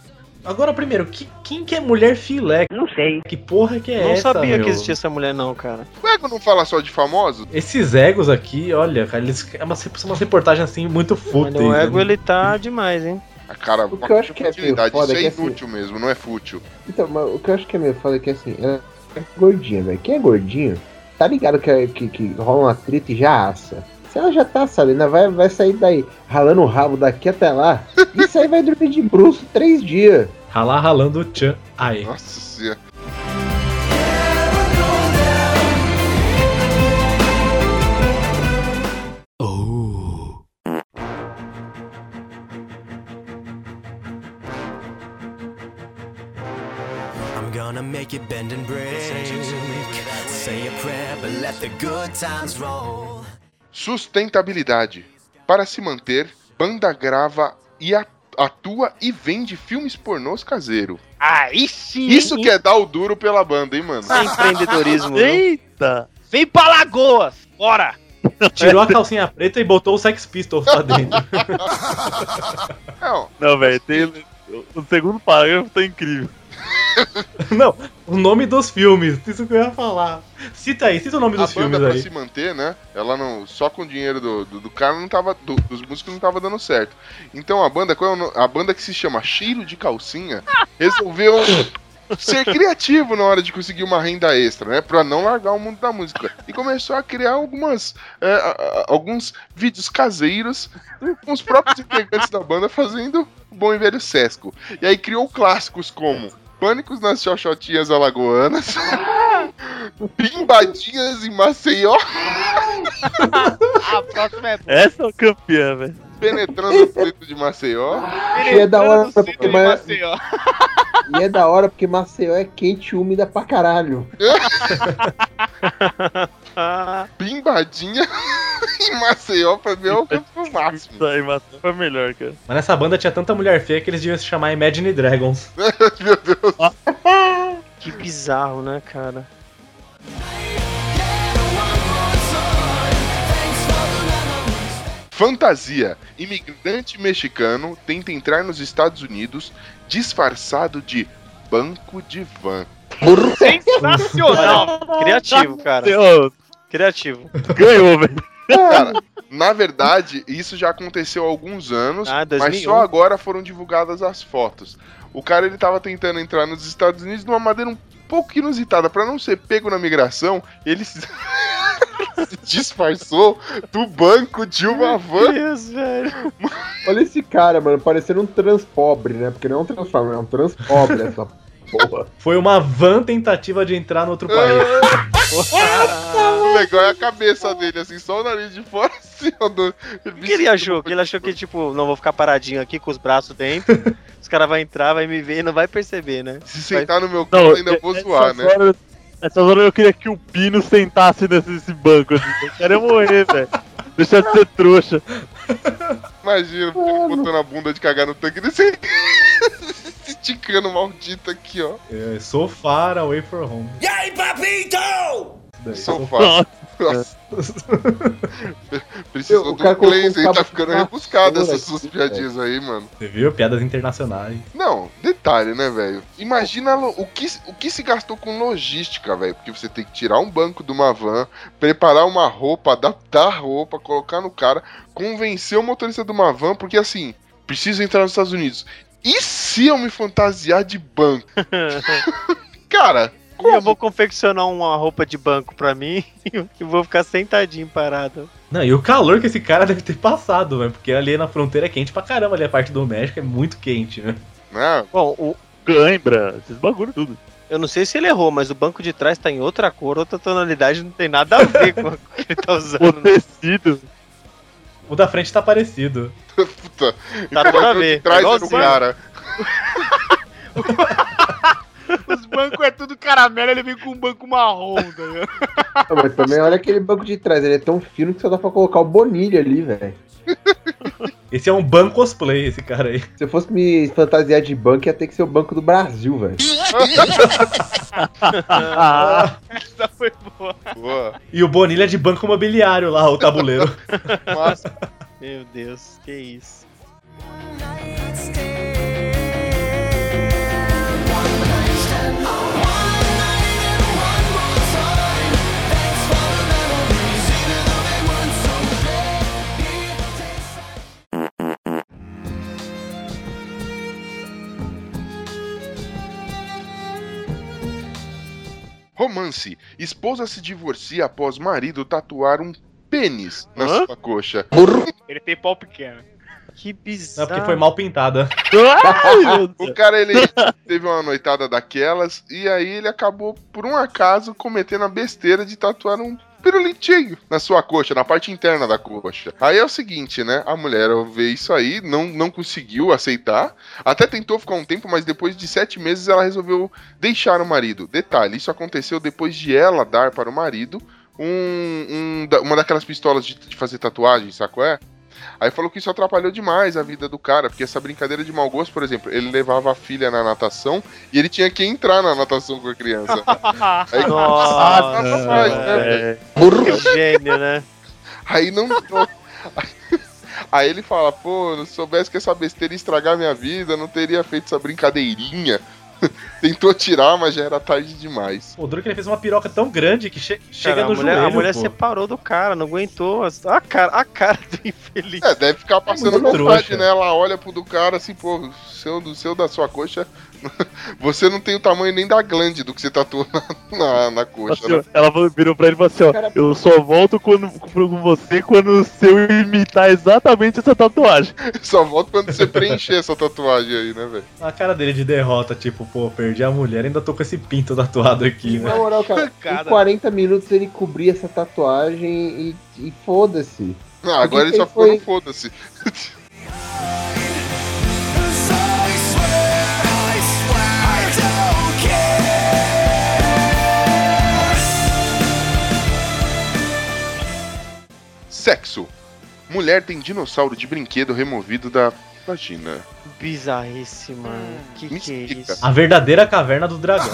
Agora, primeiro, que- quem que é mulher filé? Não sei. Que porra que é Não essa, sabia meu? que existia essa mulher, não, cara. O Ego não fala só de famosos? Esses egos aqui, olha, cara, eles é uma, uma reportagem assim muito fúteis. o ego né? ele tá demais, hein? Ah, cara, O que eu acho que é meio foda isso é é assim- inútil mesmo, não é fútil. Então, mas o que eu acho que é meio foda é que assim, ela, gordinha, velho. Quem é gordinho, tá ligado que, que, que rola uma treta e já assa. Se ela já tá assada, ainda vai, vai sair daí ralando o rabo daqui até lá. Isso aí vai dormir de bruxo três dias. Ralar ralando o tchan. Aí. Nossa senhora. Make it bend and break. Say a prayer, but let the good times roll. Sustentabilidade. Para se manter, banda grava e atua e vende filmes pornôs caseiro. Aí sim! Isso hein? que é dar o duro pela banda, hein, mano? Empreendedorismo. viu? Eita! Vem pra Lagoas! Bora! Tirou a calcinha preta e botou o Sex Pistols pra dentro. Não, Não, velho, tem. O segundo parágrafo tá incrível. Não, o nome dos filmes, isso que eu ia falar. Cita aí, cita o nome a dos banda filmes pra aí. se manter, né? Ela não. Só com o dinheiro do, do, do cara não tava. do- dos músicos não tava dando certo. Então a banda, qual é a banda que se chama Cheiro de Calcinha, resolveu ser criativo na hora de conseguir uma renda extra, né? Pra não largar o mundo da música. E começou a criar algumas. é, a- a- alguns vídeos caseiros com os próprios integrantes da banda fazendo o bom e velho Sesco. E aí criou clássicos como. Pânicos nas Xoxotinhas Alagoanas, Pimbadinhas em Maceió, A próxima é Essa é o campeã, velho. Penetrando o preto de Maceió. E é da hora porque centro Maceió. E é da hora porque Maceió é quente e úmida pra caralho. Pimbadinha em Maceió pra ver o o máximo. Isso aí, Matheus, foi melhor, cara. Mas nessa banda tinha tanta mulher feia que eles deviam se chamar Imagine Dragons. Meu Deus. Que bizarro, né, cara? Fantasia. Imigrante mexicano tenta entrar nos Estados Unidos disfarçado de banco de van. Sensacional! Criativo, cara. Criativo. ganhou, velho. Cara, na verdade, isso já aconteceu há alguns anos, Ah, mas 2001. só agora foram divulgadas as fotos. O cara ele tava tentando entrar nos Estados Unidos de uma maneira um pouco inusitada, pra não ser pego na migração, ele se se disfarçou do banco de uma van. Deus, velho. Olha esse cara, mano, parecendo um transpobre, né? Porque não é um transformer, é um transpobre essa porra. Foi uma van tentativa de entrar no outro país. O legal é a cabeça dele, assim, só o nariz de fora, assim, ó. Do... Que ele achou? Que ele achou que, tipo, não vou ficar paradinho aqui com os braços dentro. Os caras vão entrar, vai me ver e não vai perceber, né? Se sentar no meu colo, ainda vou essas zoar, né? horas- Essas horas eu queria que o Pino sentasse nesse, nesse banco. Assim. Eu quero morrer, velho. Deixa de ser trouxa. Imagina, ele botando a bunda de cagar no tanque desse. Se esticando maldito aqui, ó. É, so far away from home. E aí, papito? Daí, São so fácil. Nossa. Precisou O do cara colocou inglês um aí, tá ficando rebuscado essas suas piadinhas aí, mano. Você viu? Piadas internacionais. Não, detalhe, né, velho? Imagina o que, o que se gastou com logística, velho. Porque você tem que tirar um banco de uma van, preparar uma roupa, adaptar a roupa, colocar no cara, convencer o motorista de uma van, porque assim, preciso entrar nos Estados Unidos. E se eu me fantasiar de banco? cara, E eu vou confeccionar uma roupa de banco pra mim e vou ficar sentadinho parado. Não, e o calor que esse cara deve ter passado, velho. Porque ali na fronteira é quente pra caramba, ali a parte do México é muito quente, né? né? Bom, o- Cãibra, esses bagulho tudo. eu não sei se ele errou, mas o banco de trás tá em outra cor, outra tonalidade, não tem nada a ver com o que ele tá O usando. tecido. O da frente tá parecido. Puta. Tá tudo a ver. Traz no Igualzinho. cara. Os bancos é tudo caramelo, ele vem com um banco marrom, tá ligado? Ah, mas também olha aquele banco de trás, ele é tão fino que só dá pra colocar o Bonilha ali, velho. Esse é um ban cosplay, esse cara aí. Se eu fosse me fantasiar de banco, ia ter que ser o Banco do Brasil, velho. Essa foi boa. Boa. E o Bonilha é de banco imobiliário lá, o tabuleiro. Massa. Meu Deus, que isso. Romance. Esposa se divorcia após marido tatuar um pênis na Hã? sua coxa. Ele tem pau pequeno. Que bizarro. Não, porque foi mal pintada. O cara, ele teve uma noitada daquelas e aí ele acabou, por um acaso, cometendo a besteira de tatuar um pirulitinho na sua coxa, na parte interna da coxa. Aí é o seguinte, né? A mulher vê isso aí, não, não conseguiu aceitar, até tentou ficar um tempo, mas depois de sete meses ela resolveu deixar o marido. Detalhe, isso aconteceu depois de ela dar para o marido um, um uma daquelas pistolas de, de fazer tatuagem, qual é? Aí falou que isso atrapalhou demais a vida do cara, porque essa brincadeira de mau gosto, por exemplo, ele levava a filha na natação e ele tinha que entrar na natação com a criança. Aí, Nossa, né, É, gênio, né? aí não. Aí ele fala, pô, se soubesse que essa besteira ia estragar minha vida, não teria feito essa brincadeirinha. Tentou tirar, mas já era tarde demais. O duro é que ele fez uma piroca tão grande que che- chega Cara, no a mulher, joelho. a mulher pô. separou do cara, não aguentou. A cara, a cara do infeliz. É, deve ficar passando muito vontade, trouxa. né? Ela olha pro do cara assim, pô, seu, do seu da sua coxa, você não tem o tamanho nem da glande do que você tatuou na, na, na coxa, assim, né? ela virou pra ele e falou assim, ó, eu só volto quando, com você quando se eu imitar exatamente essa tatuagem. Só volta quando você preencher essa tatuagem aí, né, velho? A cara dele de derrota, tipo, pô, perdi a mulher, ainda tô com esse pinto tatuado aqui, né? Na moral, cara, Cara. em 40 minutos ele cobria essa tatuagem e, e foda-se. Ah, agora ele só ele ficou foi- no foda-se. Sexo. Mulher tem dinossauro de brinquedo removido da vagina. Bizarrice, mano. Que Me que é explica. isso? A verdadeira caverna do dragão.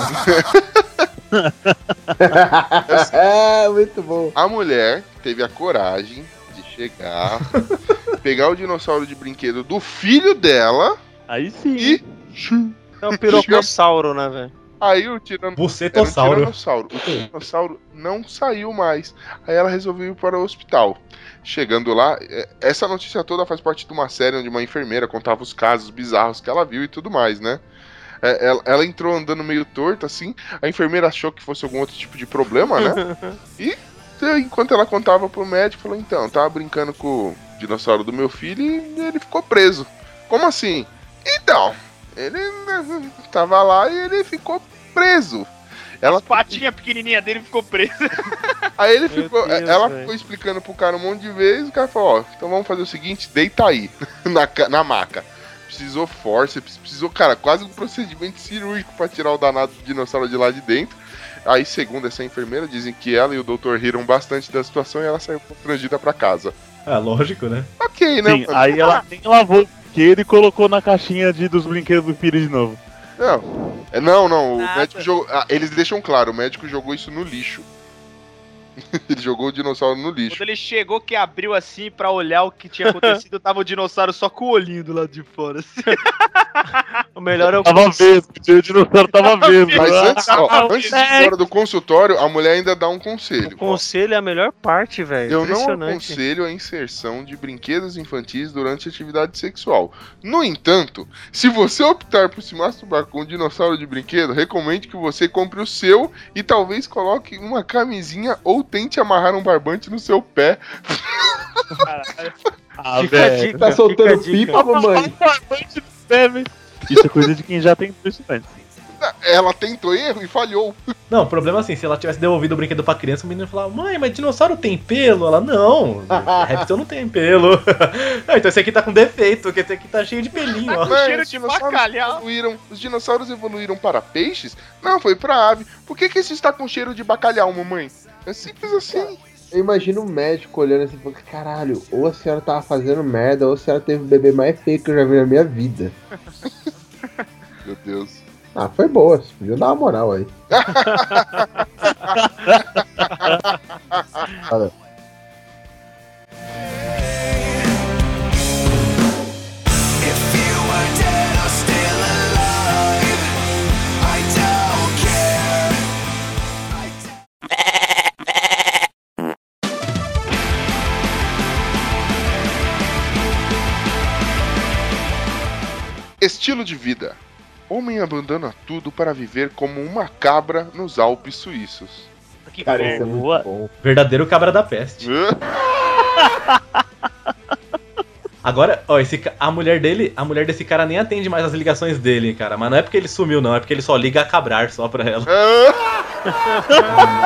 é, muito bom. A mulher teve a coragem de chegar, pegar o dinossauro de brinquedo do filho dela Aí sim. e. É um pirocossauro, né, velho? Aí o tirano. Era um Bucetossauro. tiranossauro. O tiranossauro não saiu mais. Aí ela resolveu ir para o hospital. Chegando lá, é, essa notícia toda faz parte de uma série onde uma enfermeira contava os casos bizarros que ela viu e tudo mais, né? É, ela, ela entrou andando meio torta, assim. A enfermeira achou que fosse algum outro tipo de problema, né? E enquanto ela contava pro médico, falou: Então, tava brincando com o dinossauro do meu filho e ele ficou preso. Como assim? Então, ele né, tava lá e ele ficou preso. Ela, As patinhas pequenininhas dele ficou presa. aí ele Meu ficou, Deus, ela velho. ficou explicando pro cara um monte de vezes. O cara falou: Ó, então vamos fazer o seguinte: deita aí, na, na maca. Precisou forceps, precisou, cara, quase um procedimento cirúrgico pra tirar o danado do dinossauro de lá de dentro. Aí, segundo essa enfermeira, dizem que ela e o doutor riram bastante da situação e ela saiu constrangida pra casa. É, lógico, né? Ok, né? Sim, aí ela nem lavou o brinquedo e colocou na caixinha de, dos brinquedos do filho de novo. Não, é, não, não. O Nada. médico jogou. ah, eles deixam claro, o médico jogou isso no lixo. Ele jogou o dinossauro no lixo. Quando ele chegou, que abriu assim pra olhar o que tinha acontecido, tava o dinossauro só com o olhinho do lado de fora. Assim. O melhor é o Tava vesgo, o dinossauro tava vesgo. Mas antes, ó, antes de ir embora do consultório, a mulher ainda dá um conselho. O conselho é a melhor parte, velho. Eu não aconselho a inserção de brinquedos infantis durante a atividade sexual. No entanto, se você optar por se masturbar com um dinossauro de brinquedo, recomendo que você compre o seu e talvez coloque uma camisinha ou tente amarrar um barbante no seu pé. Ah, Fica a velho. dica, Tá soltando dica. pipa, mamãe? Bebe. Isso é coisa de quem já tem isso antes. Ela tentou erro e falhou. Não, o problema é assim, se ela tivesse devolvido o brinquedo pra criança, o menino ia falar, mãe, mas dinossauro tem pelo? Ela, não, réptil não tem pelo. Ah, então esse aqui tá com defeito, porque esse aqui tá cheio de pelinho, ó. Mas cheiro de bacalhau. evoluíram. Os dinossauros evoluíram para peixes? Não, foi para ave. Por que, que esse está com cheiro de bacalhau, mamãe? É simples assim. Eu imagino um médico olhando assim e falando, caralho, ou a senhora tava fazendo merda, ou a senhora teve o bebê mais feio que eu já vi na minha vida. Meu Deus. Ah, foi boa, você podia dar uma moral aí. Fala. Estilo de vida. Homem abandona tudo para viver como uma cabra nos Alpes suíços. Que Cara, isso é Boa. muito bom. Verdadeiro cabra da peste. Agora, ó, esse, a mulher dele, a mulher desse cara nem atende mais as ligações dele, cara. Mas não é porque ele sumiu, não. É porque ele só liga a cabrar só pra ela.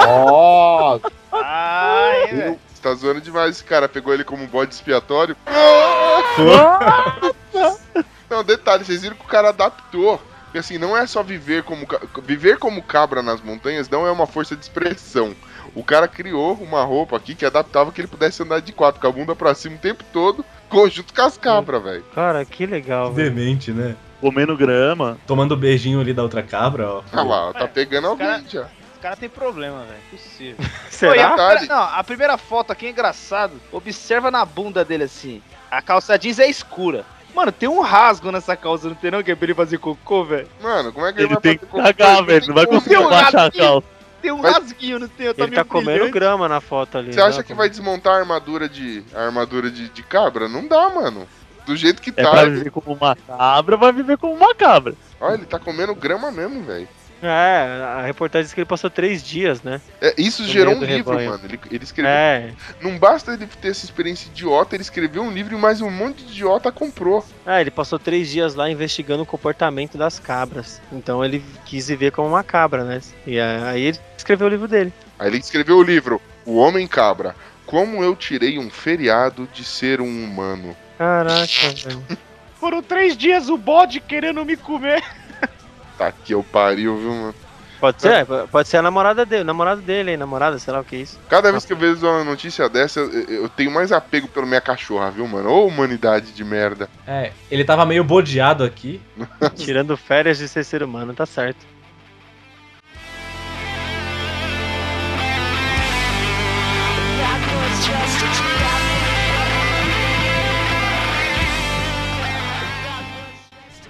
Nossa! Ai. Você tá zoando demais esse cara, pegou ele como um bode expiatório. Não, detalhe, vocês viram que o cara adaptou. Porque assim, não é só viver como viver como cabra nas montanhas, não é uma força de expressão. O cara criou uma roupa aqui que adaptava que ele pudesse andar de quatro, com a bunda pra cima o tempo todo, junto com as cabras, velho. Cara, que legal, velho. Demente, né? Comendo grama. Tomando o beijinho ali da outra cabra, ó. Ah lá, tá pegando alguém cara- já. Esse cara tem problema, velho. Possível. Pô, Será? a Detalhe. primeira- não, a primeira foto aqui é engraçado. Observa na bunda dele assim. A calça jeans é escura. Mano, tem um rasgo nessa calça, não tem não? Que é pra ele fazer cocô, velho? Mano, como é que ele, Ele vai tem que fazer cagar, cocô? velho. Não vai conseguir Tem um baixar a calça. Tem um Mas- rasguinho, não tem? Eu Ele tá comendo grama na foto ali. Você acha né? que vai desmontar a armadura de a armadura de, de cabra? Não dá, mano. Do jeito que É tá. ele- viver como uma cabra, vai viver como uma cabra. Olha, ele tá comendo grama mesmo, velho. É, a reportagem diz que ele passou três dias, né? É, isso No gerou um livro, rebanho. mano. Ele, ele escreveu. É. Não basta ele ter essa experiência idiota, ele escreveu um livro, mas um monte de idiota comprou. É, ele passou três dias lá investigando o comportamento das cabras. Então ele quis viver como uma cabra, né? E aí ele escreveu o livro dele. Aí ele escreveu o livro O Homem Cabra. Como eu tirei um feriado de ser um humano. Caraca, velho. Foram três dias o bode querendo me comer. Tá que eu pariu, viu, mano? Pode ser, pode ser a namorada dele, namorado dele, hein? Namorada, sei lá o que é isso. Cada vez que eu vejo uma notícia dessa, eu, eu tenho mais apego pela minha cachorra, viu, mano? Ô humanidade de merda. É, ele tava meio bodeado aqui. Tirando férias de ser ser humano, tá certo.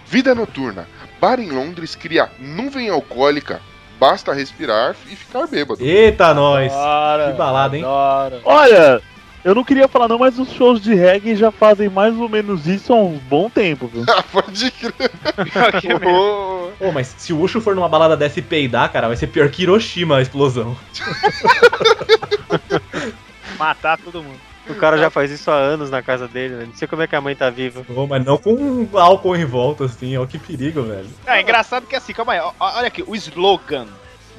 Vida noturna. Bar em Londres cria nuvem alcoólica. Basta respirar e ficar bêbado. Eita, nós! Bora, Que balada, hein? Bora. Olha, eu não queria falar não, mas os shows de reggae já fazem mais ou menos isso há um bom tempo, viu? Ah, pode crer. Pô, mas se o Ucho for numa balada dessa e peidar, cara, vai ser pior que Hiroshima a explosão. Matar todo mundo. O cara já faz isso há anos na casa dele, né? Não sei como é que a mãe tá viva. Pô, mas não com álcool em volta, assim, ó, que perigo, velho. É engraçado que assim, calma aí, ó, olha aqui, o slogan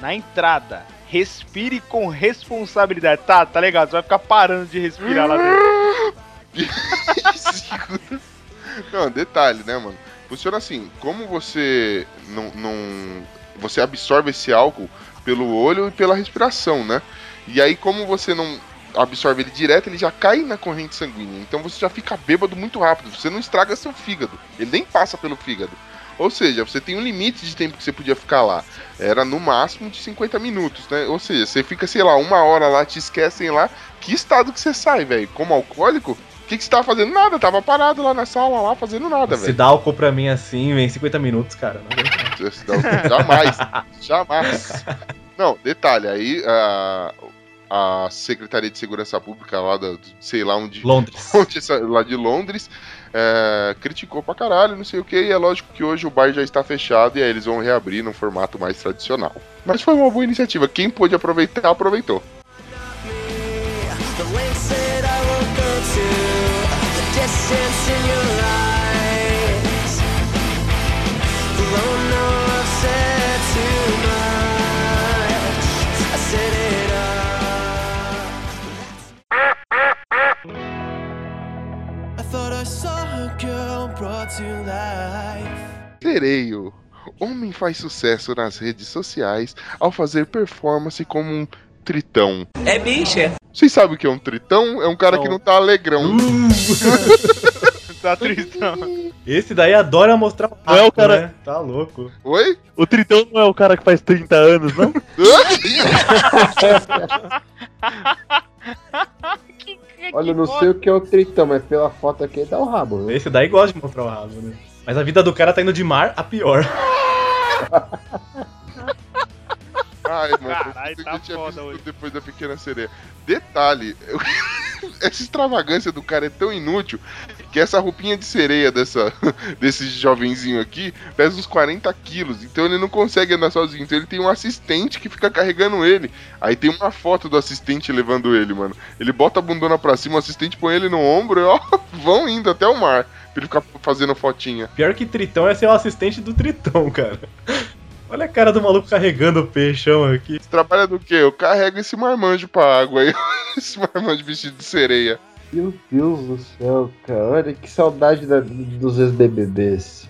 na entrada. Respire com responsabilidade. Tá, tá legal, você vai ficar parando de respirar lá dentro. Não, detalhe, né, mano? Funciona assim, como você não, não. Você absorve esse álcool pelo olho e pela respiração, né? E aí, como você não absorve ele direto, ele já cai na corrente sanguínea. Então você já fica bêbado muito rápido. Você não estraga seu fígado. Ele nem passa pelo fígado. Ou seja, você tem um limite de tempo que você podia ficar lá. Era no máximo de 50 minutos, né? Ou seja, você fica, sei lá, uma hora lá, te esquecem lá. Que estado que você sai, velho? Como alcoólico? O que, que você tava fazendo? Nada, tava parado lá na sala, lá, fazendo nada, Se velho. dá álcool pra mim assim, vem 50 minutos, cara. Não Jamais. Jamais. Não, detalhe, aí a, a Secretaria de Segurança Pública lá da, do- sei lá onde, Londres. onde lá de Londres, é, criticou pra caralho, não sei o que, e é lógico que hoje o bar já está fechado e aí eles vão reabrir num formato mais tradicional. Mas foi uma boa iniciativa, quem pôde aproveitar, aproveitou. Distance in your Sereio. Homem faz sucesso nas redes sociais ao fazer performance como um tritão. É bicha. Vocês sabem o que é um tritão? É um cara que não tá alegrão. Tá tristão. Esse daí adora mostrar o Não é o cara- né? Tá louco. Oi? O Tritão não é o cara que faz 30 anos, não? Olha, eu não sei o que é o tritão, mas pela foto aqui dá o rabo. né? Esse daí gosta de mostrar o rabo, né? Mas a vida do cara tá indo de mar a pior. Ai, mano, Caralho, eu tá tinha visto hoje. depois da Pequena Sereia. Detalhe, eu- essa extravagância do cara é tão inútil que essa roupinha de sereia dessa, desse jovenzinho aqui pesa uns 40 quilos. Então ele não consegue andar sozinho. Então ele tem um assistente que fica carregando ele. Aí tem uma foto do assistente levando ele, mano. Ele bota a bundona pra cima, o assistente põe ele no ombro e ó, vão indo até o mar. Pra ele ficar fazendo fotinha. Pior que Tritão é ser o assistente do Tritão, cara. Olha a cara do maluco carregando o peixão aqui. Você trabalha do quê? Eu carrego esse marmanjo pra água aí. esse marmanjo vestido de sereia. Meu Deus do céu, cara. Olha que saudade da- dos ex-BBBs.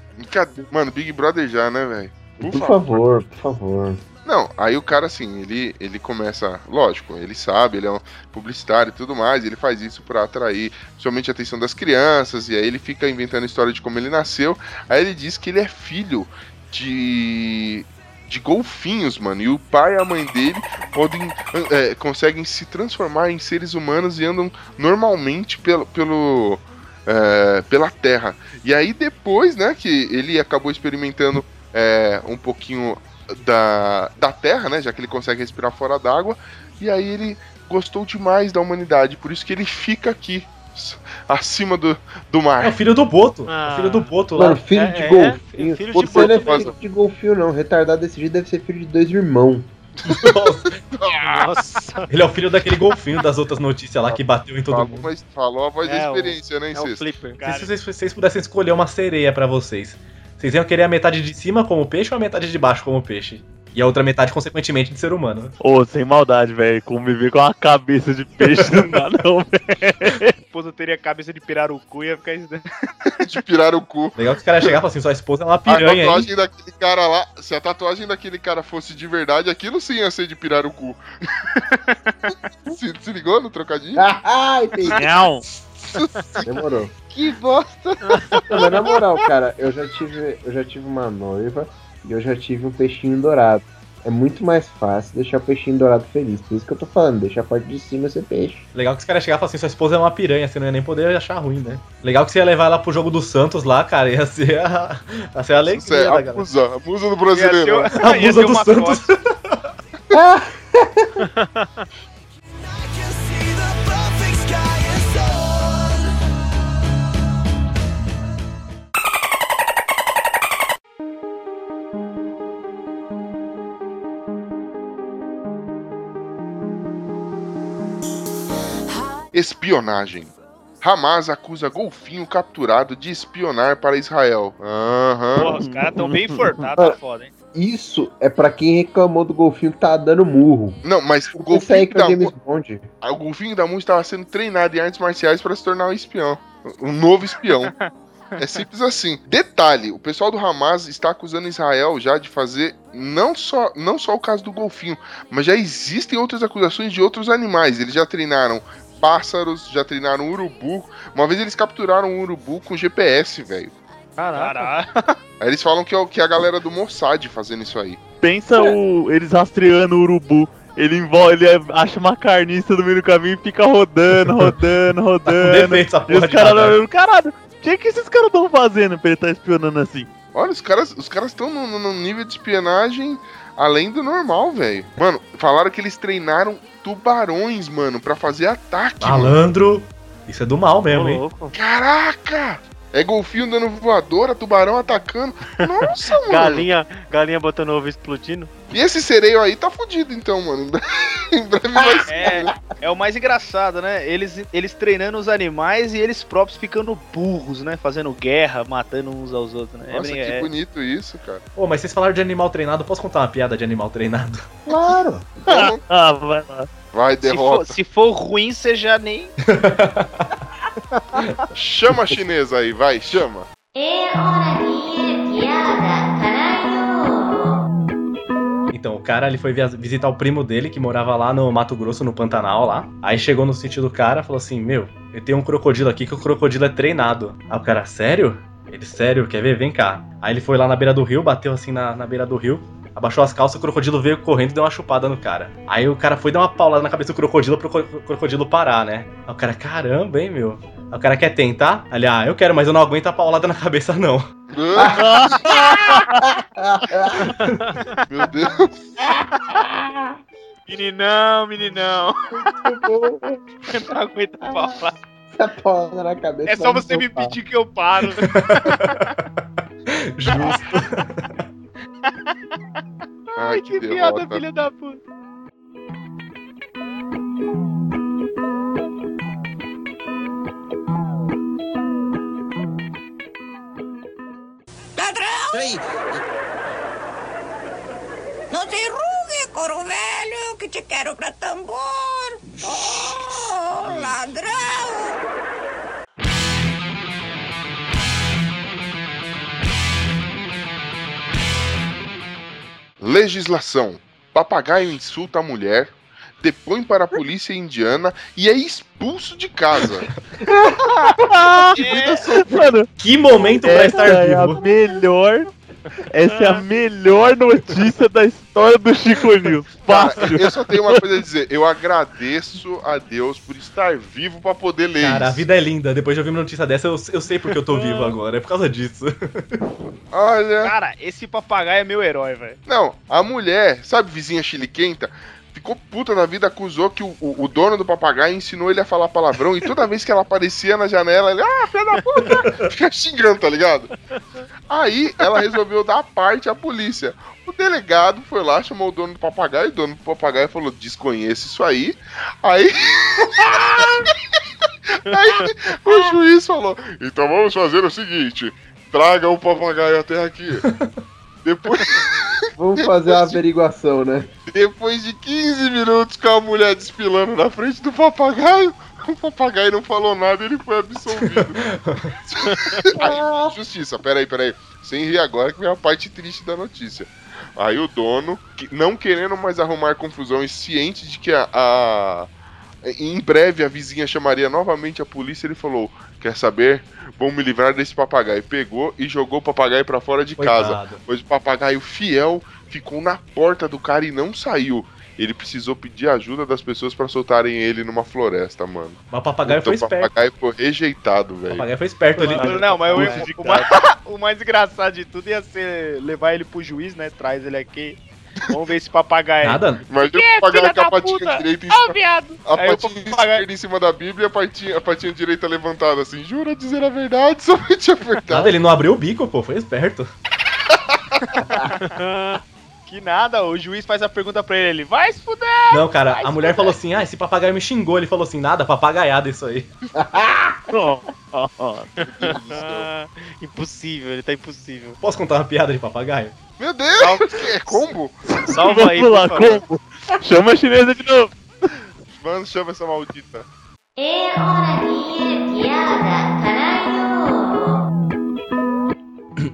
Mano, Big Brother já, né, velho? Por, favor, por favor. Não, aí o cara, assim, ele, ele começa. Lógico, ele sabe, ele é um publicitário e tudo mais, ele faz isso pra atrair somente a atenção das crianças, e aí ele fica inventando história de como ele nasceu. Aí ele diz que ele é filho de. De golfinhos, mano. E o pai e a mãe dele podem. é, conseguem se transformar em seres humanos e andam normalmente pelo. pelo é, pela Terra. E aí depois, né, que ele acabou experimentando é, um pouquinho da, da Terra, né, já que ele consegue respirar fora d'água, e aí ele gostou demais da humanidade, por isso que ele fica aqui, acima do, do mar. É o filho do Boto. Ah. O filho do Boto lá. Mano, filho É, de é, golfinho. filho de Você não é golfinho. filho de golfinho, não. Retardado desse jeito deve ser filho de dois irmãos. Nossa. Ele é o filho daquele golfinho das outras notícias lá que bateu em todo Falou, mundo. mas falou a voz da É, o- experiência, né, É o Incesto? Flipper. Se vocês, se vocês pudessem escolher uma sereia pra vocês, vocês iam querer a metade de cima como peixe ou a metade de baixo como peixe? E a outra metade, consequentemente, de ser humano. né? Ô, sem maldade, velho. Conviver com uma cabeça de peixe não dá, não, velho. esposa teria cabeça de pirarucu e ia ficar isso. de pirar o cu. Legal que os caras chegavam e assim: sua esposa é uma A piranha, hein? tatuagem daquele cara lá, se a tatuagem daquele cara fosse de verdade, aquilo sim ia ser de pirar o cu. se, se ligou no trocadilho? Ah, entendi. Não. Demorou. Que bosta! Mas na moral, cara, eu já tive, eu já tive uma noiva e eu já tive um peixinho dourado. É muito mais fácil deixar o peixinho dourado feliz. Por isso que eu tô falando, deixar a parte de cima ser peixe. Legal que os caras chegavam e falavam assim: sua esposa é uma piranha, você não ia nem poder achar ruim, né? Legal que você ia levar ela pro jogo do Santos lá, cara, ia ser a, ia ser a alegria Isso é da a galera. musa, a musa do brasileiro. Ia ser, A ia musa ser do uma Santos. Espionagem. Hamas acusa golfinho capturado de espionar para Israel. Aham. Porra, os caras tão bem enfortados, tá foda, hein? Isso é pra quem reclamou do golfinho que tá dando murro. Não, mas o golfinho que é o da Mu- Bond. o golfinho da Mu estava sendo treinado em artes marciais para se tornar um espião. Um novo espião. É simples assim. Detalhe, o pessoal do Hamas está acusando Israel já de fazer não só, não só o caso do golfinho, mas já existem outras acusações de outros animais. Eles já treinaram pássaros, já treinaram urubu. Uma vez eles capturaram um urubu com GPS, velho. Caralho. Aí eles falam que é, o- que é a galera do Mossad fazendo isso aí. Pensa o, eles rastreando o urubu. Ele envolve, ele acha uma carniça no meio do caminho e fica rodando, rodando, rodando. Defeito essa E os porra caras olhando, caralho, o que, que esses caras estão fazendo pra ele estar espionando assim? Olha, os caras os caras estão num nível de espionagem além do normal, velho. Mano, falaram que eles treinaram tubarões, mano, pra fazer ataque. mano. Malandro. Isso é do mal mesmo, hein? louco. Caraca! É golfinho dando voadora, tubarão atacando. Nossa, mano. Galinha, galinha botando ovo explodindo. E esse sereio aí tá fudido, então, mano. Em breve- vai ser. É, é o mais engraçado, né? Eles, eles treinando os animais e eles próprios ficando burros, né? Fazendo guerra, matando uns aos outros, né? É Nossa, brin- que é- bonito isso, cara. Pô, mas vocês falaram de animal treinado, posso contar uma piada de animal treinado? Claro. Ah, vai lá. Vai, derrota. Se for, se for ruim, você já nem. chama a chinesa aí, vai, chama. É hora de piada, então, o cara ele foi visitar o primo dele que morava lá no Mato Grosso, no Pantanal lá. Aí chegou no sítio do cara, falou assim: "Meu, eu tenho um crocodilo aqui que o crocodilo é treinado". Aí o cara: "Sério?" Ele: "Sério, quer ver? Vem cá". Aí ele foi lá na beira do rio, bateu assim na, na beira do rio, abaixou as calças, o crocodilo veio correndo e deu uma chupada no cara. Aí o cara foi dar uma paulada na cabeça do crocodilo pro co- crocodilo parar, né? Aí o cara, caramba, hein, meu? Aí o cara quer tentar? Ali, ah, eu quero, mas eu não aguento a paulada na cabeça, não. Meu Deus. Meninão, meninão. Eu não aguento falar. Essa porra na cabeça. É só você me pedir que eu paro. Justo. Ai, que, que piada, filha da puta. Ladrão! Não te rugue, coro velho, que te quero pra tambor. Oh, ladrão! Legislação. Papagaio insulta a mulher, depõe para a polícia indiana e é expulso de casa. Mano, Que momento pra essa estar é a vivo. melhor. Essa é a melhor notícia da história do Chico News. Cara, Fácil. eu só tenho uma coisa a dizer. Eu agradeço a Deus por estar vivo pra poder ler Cara, a isso. vida é linda. Depois de ouvir uma notícia dessa, eu, eu sei porque eu tô vivo agora. É por causa disso. Olha. Cara, esse papagaio é meu herói, velho. Não, a mulher, sabe, vizinha chiliquenta, ficou puta na vida, acusou que o, o- o dono do papagaio ensinou ele a falar palavrão e toda vez que ela aparecia na janela, ele, ah, filha da puta, fica xingando, tá ligado? Aí ela resolveu dar parte à polícia. O delegado foi lá, chamou o dono do papagaio, o dono do papagaio falou, desconheço isso aí. Aí. Aí o juiz falou: então vamos fazer o seguinte: traga o papagaio até aqui. Depois. Vamos fazer uma averiguação, né? Depois de 15 minutos com a mulher desfilando na frente do papagaio, o papagaio não falou nada e ele foi absolvido. Aí, justiça, peraí, peraí. Sem rir agora que vem a parte triste da notícia. Aí o dono, não querendo mais arrumar confusão e ciente de que a, a- em breve a vizinha chamaria novamente a polícia, ele falou: Quer saber? Vou me livrar desse papagaio. Pegou e jogou o papagaio pra fora de casa. Coitado. Pois o papagaio fiel ficou na porta do cara e não saiu. Ele precisou pedir ajuda das pessoas pra soltarem ele numa floresta, mano. Mas o papagaio então foi o esperto. papagaio foi rejeitado, O velho. papagaio foi esperto ali. Não, não, mas o, o, mais, o mais engraçado de tudo ia ser levar ele pro juiz, né? Traz ele aqui. Vamos ver esse papagaio. Nada. Mas o papagaio com a patinha puta? direita em Ah, cima. viado! A Aí patinha papagaio. esquerda em cima da Bíblia e a patinha, a patinha direita levantada assim. Jura dizer a verdade, somente a verdade. Nada, ele não abriu o bico, pô. Foi esperto. Que nada, o juiz faz a pergunta pra ele, ele vai se fuder! Não, cara, a mulher fuder. falou assim: ah, esse papagaio me xingou. Ele falou assim: nada, papagaiada isso aí. Ah, impossível, ele tá impossível. Posso contar uma piada de papagaio? Meu Deus, que é combo? Salva aí, Vamos lá, por favor. como? Chama a chinesa de novo. Mano, chama essa maldita. É hora de piada, caralho!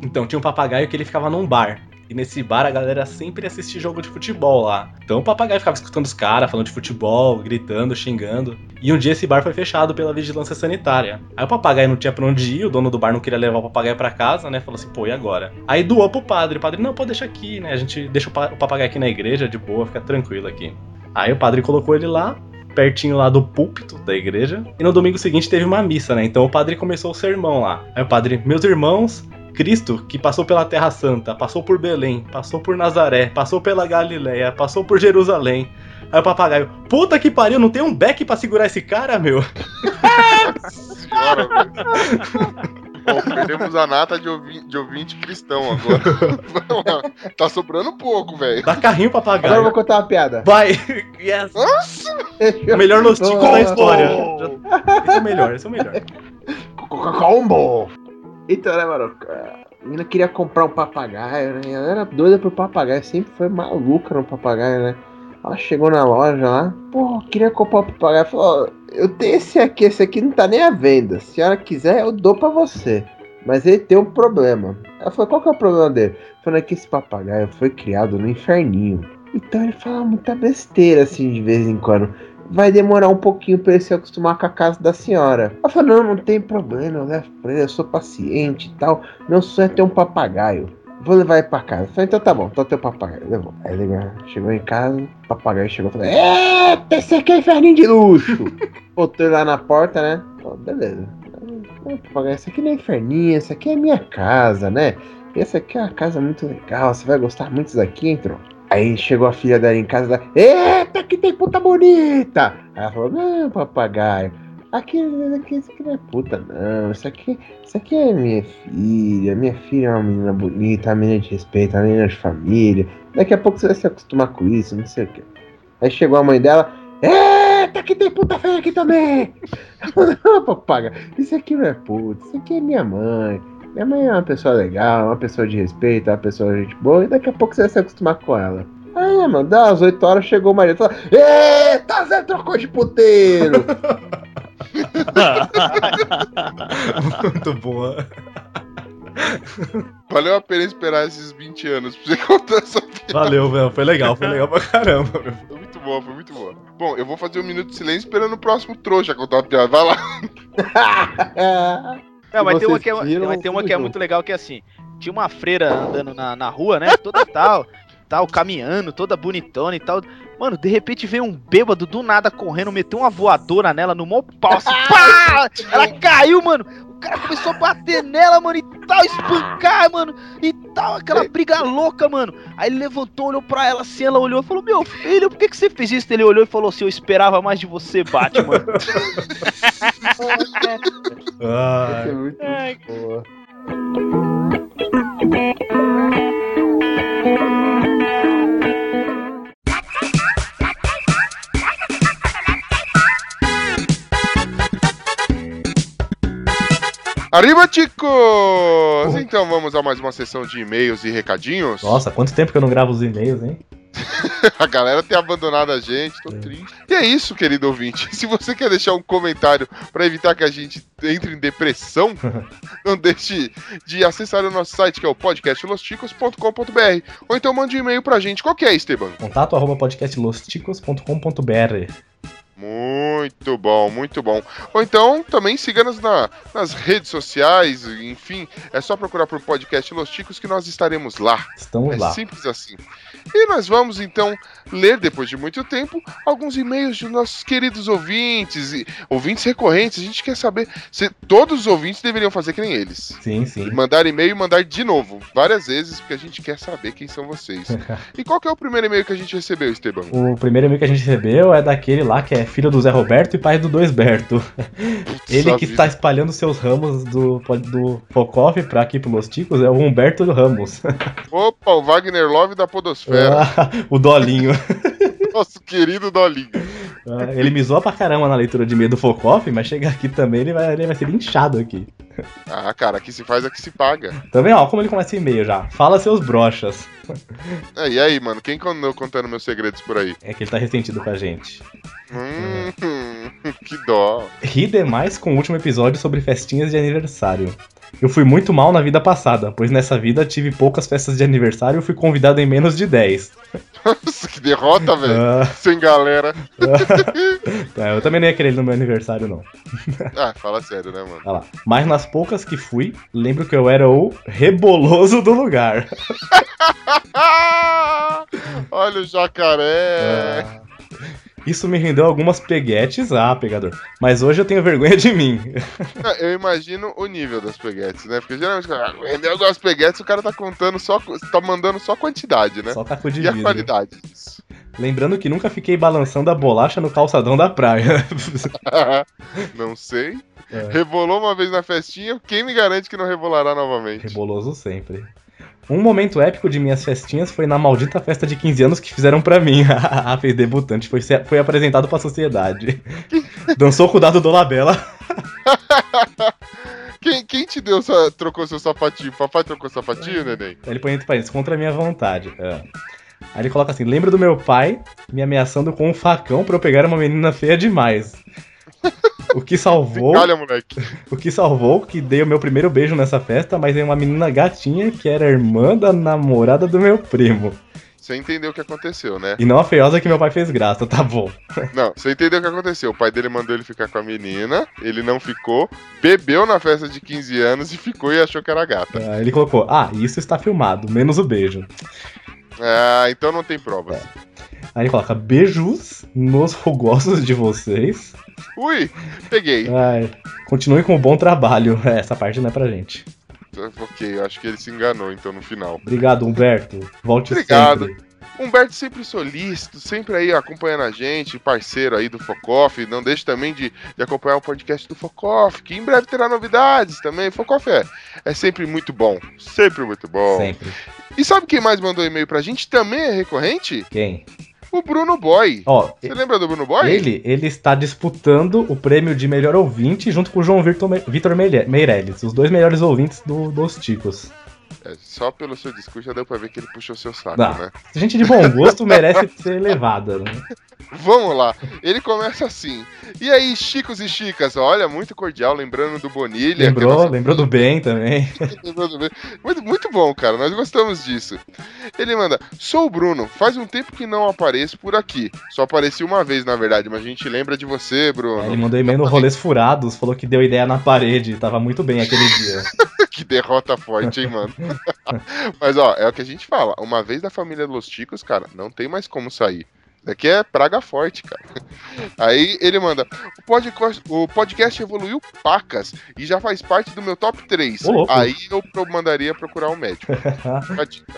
Então, tinha um papagaio que ele ficava num bar. E nesse bar a galera sempre assistia jogo de futebol lá. Então o papagaio ficava escutando os caras falando de futebol, gritando, xingando. E um dia esse bar foi fechado pela vigilância sanitária. Aí o papagaio não tinha pra onde ir, o dono do bar não queria levar o papagaio pra casa, né? Falou assim, pô, e agora? Aí doou pro padre. O padre, não, pode deixar aqui, né? A gente deixa o pa- o papagaio aqui na igreja, de boa, fica tranquilo aqui. Aí o padre colocou ele lá, pertinho lá do púlpito da igreja. E no domingo seguinte teve uma missa, né? Então o padre começou o sermão lá. Aí o padre, meus irmãos, Cristo, que passou pela Terra Santa, passou por Belém, passou por Nazaré, passou pela Galileia, passou por Jerusalém. Aí o papagaio, puta que pariu, não tem um beck pra segurar esse cara, meu? Senhora, velho. Bom, perdemos a nata de, ouvi- de ouvinte cristão agora. Tá sobrando pouco, velho. Dá carrinho, Agora eu papagaio. vou contar uma piada. Vai! Yes! O melhor nostico da história. Já- Esse é o melhor, esse é o melhor. Combo! Então, né, mano? A menina queria comprar um papagaio, né? Ela era doida por papagaio, sempre foi maluca no papagaio, né? Ela chegou na loja lá, pô, queria comprar um papagaio. Falou: eu tenho esse aqui, esse aqui não tá nem à venda. Se a senhora quiser, eu dou pra você. Mas ele tem um problema. Ela falou: qual que é o problema dele? Falando que esse papagaio foi criado no inferninho. Então ele fala muita besteira assim de vez em quando vai demorar um pouquinho pra ele se acostumar com a casa da senhora. Ela falou, não, não tem problema, eu levo pra ele, eu sou paciente e tal. Meu sonho é ter um papagaio. Vou levar ele pra casa. Falei, então tá bom, então teu papagaio. Levou. Aí ele chegou em casa, o papagaio chegou e falou, eita, esse aqui é inferninho de luxo. Botou ele lá na porta, né? Beleza. Aí, Papagaio, esse aqui não é inferninho, esse aqui é minha casa, né? Essa aqui é uma casa muito legal, você vai gostar muito disso aqui, entrou. Aí chegou a filha dela em casa, ela, eita, que tem puta bonita! Aí ela falou, não, papagaio, aqui, aqui, isso aqui não é puta, não, isso aqui, isso aqui é minha filha, minha filha é uma menina bonita, uma menina de respeito, uma menina de família, daqui a pouco você vai se acostumar com isso, não sei o quê. Aí chegou a mãe dela, eita, que tem puta feia aqui também! Não, papagaio, isso aqui não é puta, isso aqui é minha mãe. Minha mãe é uma pessoa legal, uma pessoa de respeito, uma pessoa de gente boa, e daqui a pouco você vai se acostumar com ela. Aí, mano, dá umas 8 horas, chegou o marido e falou: Eita, Zé trocou de puteiro! Muito boa. Valeu a pena esperar esses 20 anos pra você contar essa piada. Valeu, velho. Foi legal, foi legal pra caramba. meu. Foi muito boa, foi muito boa. Bom, eu vou fazer um minuto de silêncio esperando o próximo trouxa contar a piada. Vai lá. Não, mas tem uma que é, mas tem uma que é muito legal que é assim. Tinha uma freira andando na, na rua, né? Toda tal, tal, caminhando, toda bonitona e tal. Mano, de repente veio um bêbado do nada correndo, meteu uma voadora nela no mó pau, assim, pá! Ela caiu, mano. O cara começou a bater nela, mano, e tal, espancar, mano, e tal, aquela briga louca, mano. Aí ele levantou, olhou pra ela assim, ela olhou e falou: Meu filho, por que, que você fez isso? Ele olhou e falou assim: Eu esperava mais de você, Batman. Essa é Ai, muito Ai, boa. Arriba, chicos! Então vamos a mais uma sessão de e-mails e recadinhos. nossa, quanto tempo que eu não gravo os e-mails, hein? A galera tem abandonado a gente, tô triste. E é isso, querido ouvinte. Se você quer deixar um comentário pra evitar que a gente entre em depressão, não deixe de acessar o nosso site que é o podcastlosticos.com.br ou então mande um e-mail pra gente. Qual que é, Esteban? Contato arroba podcastlosticos.com.br Muito bom, muito bom. Ou então também siga-nos na- nas redes sociais, enfim, é só procurar por podcast Los Ticos que nós estaremos lá. Estamos É lá. simples assim. E nós vamos então ler, depois de muito tempo, alguns e-mails de nossos queridos ouvintes e ouvintes recorrentes. A gente quer saber se todos os ouvintes deveriam fazer que nem eles. Sim, sim. Mandar e-mail e mandar de novo, várias vezes, porque a gente quer saber quem são vocês. E qual que é o primeiro e-mail que a gente recebeu, Esteban? O primeiro e-mail que a gente recebeu é daquele lá que é filho do Zé Roberto e pai do Doisberto. Ele que vida. está espalhando seus ramos do, do Focoff pra aqui pro Los Ticos é o Humberto Ramos. Opa, o Wagner Love da Podosfera. o Dolinho. Nosso querido Dolinho. Ah, Ele me zoa pra caramba na leitura de e-mail do Focoff, mas chegar aqui também ele vai, ele vai ser linchado aqui. Ah, cara, aqui se faz, aqui se paga. Também, ó, como ele começa e-mail já. Fala seus brochas. É, e aí, mano, quem andou contando meus segredos por aí? É que ele tá ressentido com a gente. Hum, que dó. Ri demais com o último episódio sobre festinhas de aniversário. Eu fui muito mal na vida passada, pois nessa vida tive poucas festas de aniversário e fui convidado em menos de 10. Nossa, que derrota, velho. Ah. Sem galera. É, eu também não ia querer ele no meu aniversário, não. Ah, fala sério, né, mano? Lá. Mas nas poucas que fui, lembro que eu era o reboloso do lugar. Olha o jacaré. Ah. Isso me rendeu algumas peguetes, ah, pegador. Mas hoje eu tenho vergonha de mim. Não, Eu imagino o nível das peguetes, né? Porque geralmente, cara, rendeu algumas peguetes, o cara tá contando só, tá mandando só quantidade, né? Só taco de E a qualidade. Lembrando que nunca fiquei balançando a bolacha no calçadão da praia. não sei. É. Rebolou uma vez na festinha, quem me garante que não rebolará novamente? Reboloso sempre. Um momento épico de minhas festinhas foi na maldita festa de 15 anos que fizeram pra mim. A fez debutante, foi, foi apresentado pra sociedade. Dançou com o dado do Labela. Quem, quem te deu, sua- trocou seu sapatinho? Papai trocou sapatinho, neném? Ele põe entre parênteses, contra a minha vontade. É. Aí ele coloca assim: lembro do meu pai me ameaçando com um facão pra eu pegar uma menina feia demais. O que salvou. Calha, moleque. O que salvou que dei o meu primeiro beijo nessa festa, mas é uma menina gatinha que era irmã da namorada do meu primo. Você entendeu o que aconteceu, né? E não a feiosa que meu pai fez graça, tá bom. Não, você entendeu o que aconteceu. O pai dele mandou ele ficar com a menina, ele não ficou, bebeu na festa de 15 anos e ficou e achou que era gata. Aí ele colocou: Ah, isso está filmado, menos o beijo. Ah, então não tem provas. Aí ele coloca: Beijos nos rugosos de vocês. Ui, peguei. Ai, continue com o bom trabalho. É, essa parte não é pra gente. Ok, eu acho que ele se enganou então no final. Obrigado, Humberto. Volte Obrigado. sempre. Humberto sempre solícito, sempre aí acompanhando a gente, parceiro aí do Focoff. Não deixe também de, de acompanhar o podcast do Focoff, que em breve terá novidades também. Focoff é, é sempre muito bom, sempre muito bom. Sempre. E sabe quem mais mandou e-mail pra gente? Também é recorrente? Quem? O Bruno Boy. Ó, Você lembra do Bruno Boy? ele, ele está disputando o prêmio de melhor ouvinte junto com o João Vitor, Me- Vitor Meire- Meirelles, os dois melhores ouvintes do, dos Ticos. É, só pelo seu discurso já deu pra ver que ele puxou seu saco, Não. né? Gente de bom gosto merece ser levada, né? Vamos lá. Ele começa assim. E aí, chicos e chicas? Olha, muito cordial, lembrando do Bonilha. é Lembrou, nosso- lembrou do bem também. lembrou do bem. Muito, muito bom, cara. Nós gostamos disso. Ele manda: Sou o Bruno. Faz um tempo que não apareço por aqui. Só apareci uma vez, na verdade, mas a gente lembra de você, Bruno. Ele mandou e-mail no Rolês Furados, falou que deu ideia na parede, tava muito bem aquele dia. que derrota forte, hein, mano? Mas, ó, é o que a gente fala. Uma vez da família Los Ticos, cara, não tem mais como sair. Isso aqui é praga forte, cara. Aí ele manda: o podcast, o podcast evoluiu pacas e já faz parte do meu top 3. Ô, louco. Aí eu mandaria procurar um médico. Fica a dica.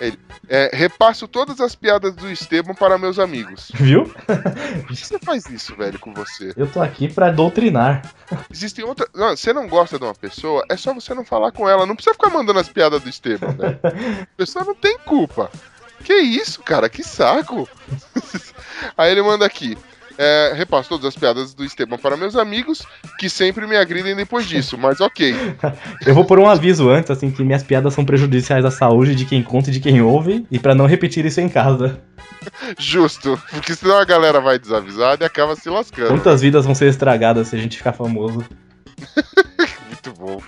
Ele, é, repasso todas as piadas do Esteban para meus amigos. Viu? Por que você faz isso, velho, com você? Eu tô aqui pra doutrinar. Existem outras. Você não gosta de uma pessoa, é só você não falar com ela. Não precisa ficar mandando as piadas do Esteban, velho. A pessoa não tem culpa. Que isso, cara? Que saco. Aí ele manda aqui. É, repasso todas as piadas do Esteban para meus amigos, que sempre me agridem depois disso, mas ok. Eu vou pôr um aviso antes, assim, que minhas piadas são prejudiciais à saúde de quem conta e de quem ouve, e pra não repetir isso em casa. Justo, porque senão a galera vai desavisada e acaba se lascando. Quantas vidas vão ser estragadas se a gente ficar famoso? Muito bom.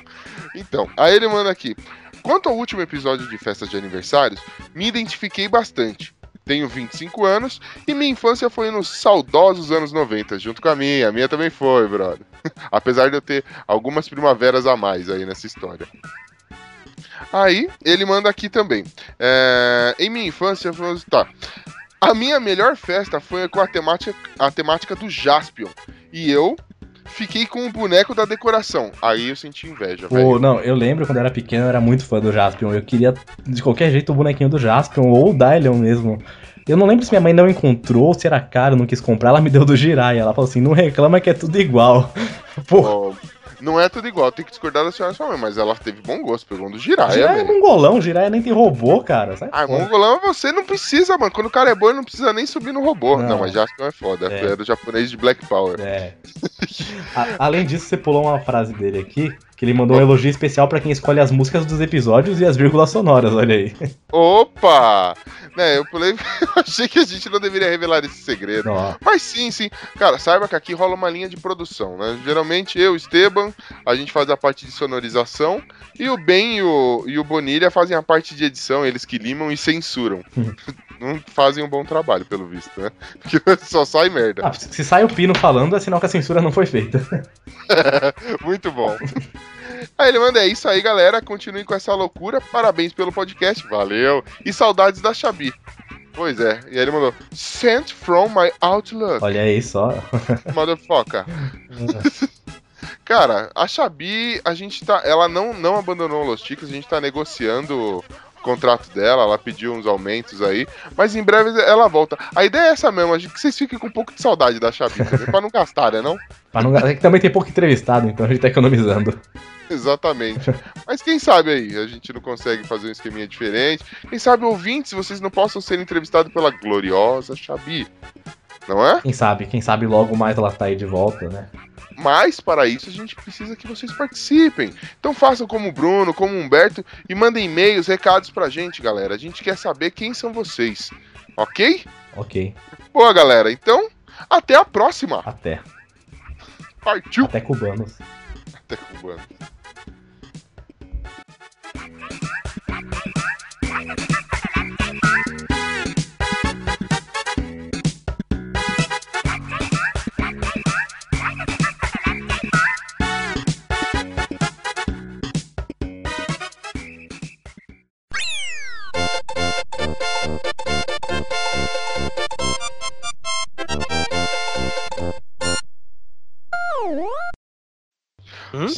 Então, aí ele manda aqui. Quanto ao último episódio de festas de aniversários, me identifiquei bastante. Tenho 25 anos e minha infância foi nos saudosos anos 90, junto com a minha. A minha também foi, brother. Apesar de eu ter algumas primaveras a mais aí nessa história. Aí, ele manda aqui também. É, em minha infância, tá. A minha melhor festa foi com a temática, a temática do Jaspion. E eu fiquei com o boneco da decoração. Aí eu senti inveja, velho. Pô, não, eu lembro quando eu era pequeno, eu era muito fã do Jaspion. Eu queria, de qualquer jeito, o bonequinho do Jaspion ou o Dylion mesmo. Eu não lembro se minha mãe não encontrou, ou se era caro, não quis comprar. Ela me deu do Jiraiya. Ela falou assim: não reclama que é tudo igual. Pô, Ó, Não é tudo igual, tem que discordar da senhora sua mãe, mas ela teve bom gosto, pegou um do Jiraiya, Jiraiya é mongolão, Jiraiya nem tem robô, cara. Sai Ah, fora. mongolão você não precisa, mano. Quando o cara é bom, ele não precisa nem subir no robô. Não, Não. mas Jaspion é foda. É. É. do japonês de Black Power. É. A- além disso, você pulou uma frase dele aqui, que ele mandou um elogio especial pra quem escolhe as músicas dos episódios e as vírgulas sonoras, olha aí. Opa! Né, eu pulei. eu achei que a gente não deveria revelar esse segredo. Ó, Mas sim, sim. Cara, saiba que aqui rola uma linha de produção, né? Geralmente eu, Esteban, a gente faz a parte de sonorização e o Ben e o, e o Bonilha fazem a parte de edição, eles que limam e censuram. Não fazem um bom trabalho, pelo visto, né? Porque só sai merda. ah, se sai o Pino falando, é sinal que a censura não foi feita. Muito bom. Aí ele manda, é isso aí, galera. Continuem com essa loucura. Parabéns pelo podcast. Valeu. E saudades da Xabi. Pois é. E aí ele mandou, sent from my Outlook. Olha aí só. Motherfucker. Cara, a Xabi, a gente tá. Ela não, não abandonou o Los Ticos, a gente tá negociando contrato dela, ela pediu uns aumentos aí, mas em breve ela volta. A ideia é essa mesmo, que vocês fiquem com um pouco de saudade da Xabi também, pra não gastar, né não? Mas não, é que também tem pouco entrevistado, então a gente tá economizando. Exatamente. Mas quem sabe aí, a gente não consegue fazer um esqueminha diferente. Quem sabe ouvintes, vocês não possam ser entrevistados pela gloriosa Xabi. Não é? Quem sabe, quem sabe logo mais ela tá aí de volta, né? Mas para isso a gente precisa que vocês participem. Então façam como o Bruno, como o Humberto e mandem e-mails, recados pra gente, galera. A gente quer saber quem são vocês. Ok? Ok, Boa, galera. Então, até a próxima. até. Partiu. Até cubanos. Até cubano.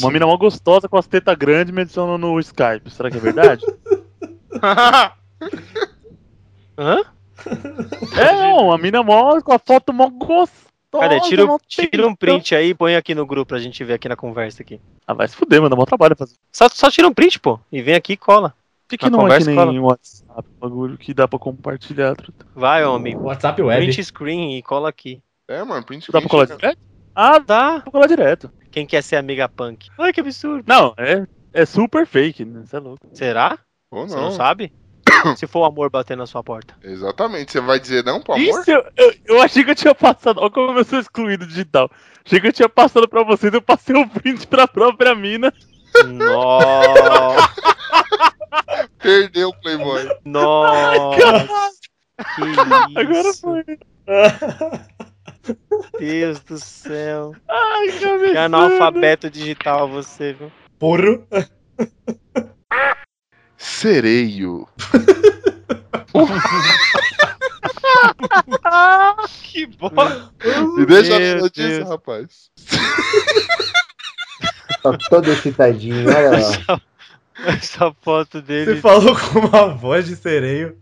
Uma mina mó gostosa com as tetas grandes me adicionou no Skype. Será que é verdade? Hã? É, não, a mina mó com a foto mó gostosa. Cadê? Tira, um- tira um print aí e põe aqui no grupo pra gente ver aqui na conversa aqui. Ah, vai se fuder, mano, dá mó trabalho fazer. Só, só tira um print, pô, e vem aqui e cola. Por que, Na que não é que conversa nem cola. WhatsApp, bagulho que dá pra compartilhar? Vai, homem. WhatsApp web. Print screen e cola aqui. É, mano, print Dá pra colar screen, direto? Ah, Dá. dá pra colar direto. Quem quer ser amiga punk? Ai, que absurdo. Não, é, é super fake, né? Você é louco. Será? Ou Você não não. sabe? Se for o amor batendo na sua porta. Exatamente. Você vai dizer não pro amor? Isso, eu, eu, eu achei que eu tinha passado. Olha como eu sou excluído digital. Achei que eu tinha passado pra vocês, eu passei o print pra própria mina. Nossa. Perdeu o Playboy. Nossa. Que isso. Agora foi. Deus do céu. Ai, que analfabeto digital você, viu? Porro. Sereio. Que bom. Me deixa a notícia, rapaz. Tá todo excitadinho, olha lá. Essa foto dele. Você falou com uma voz de sereio.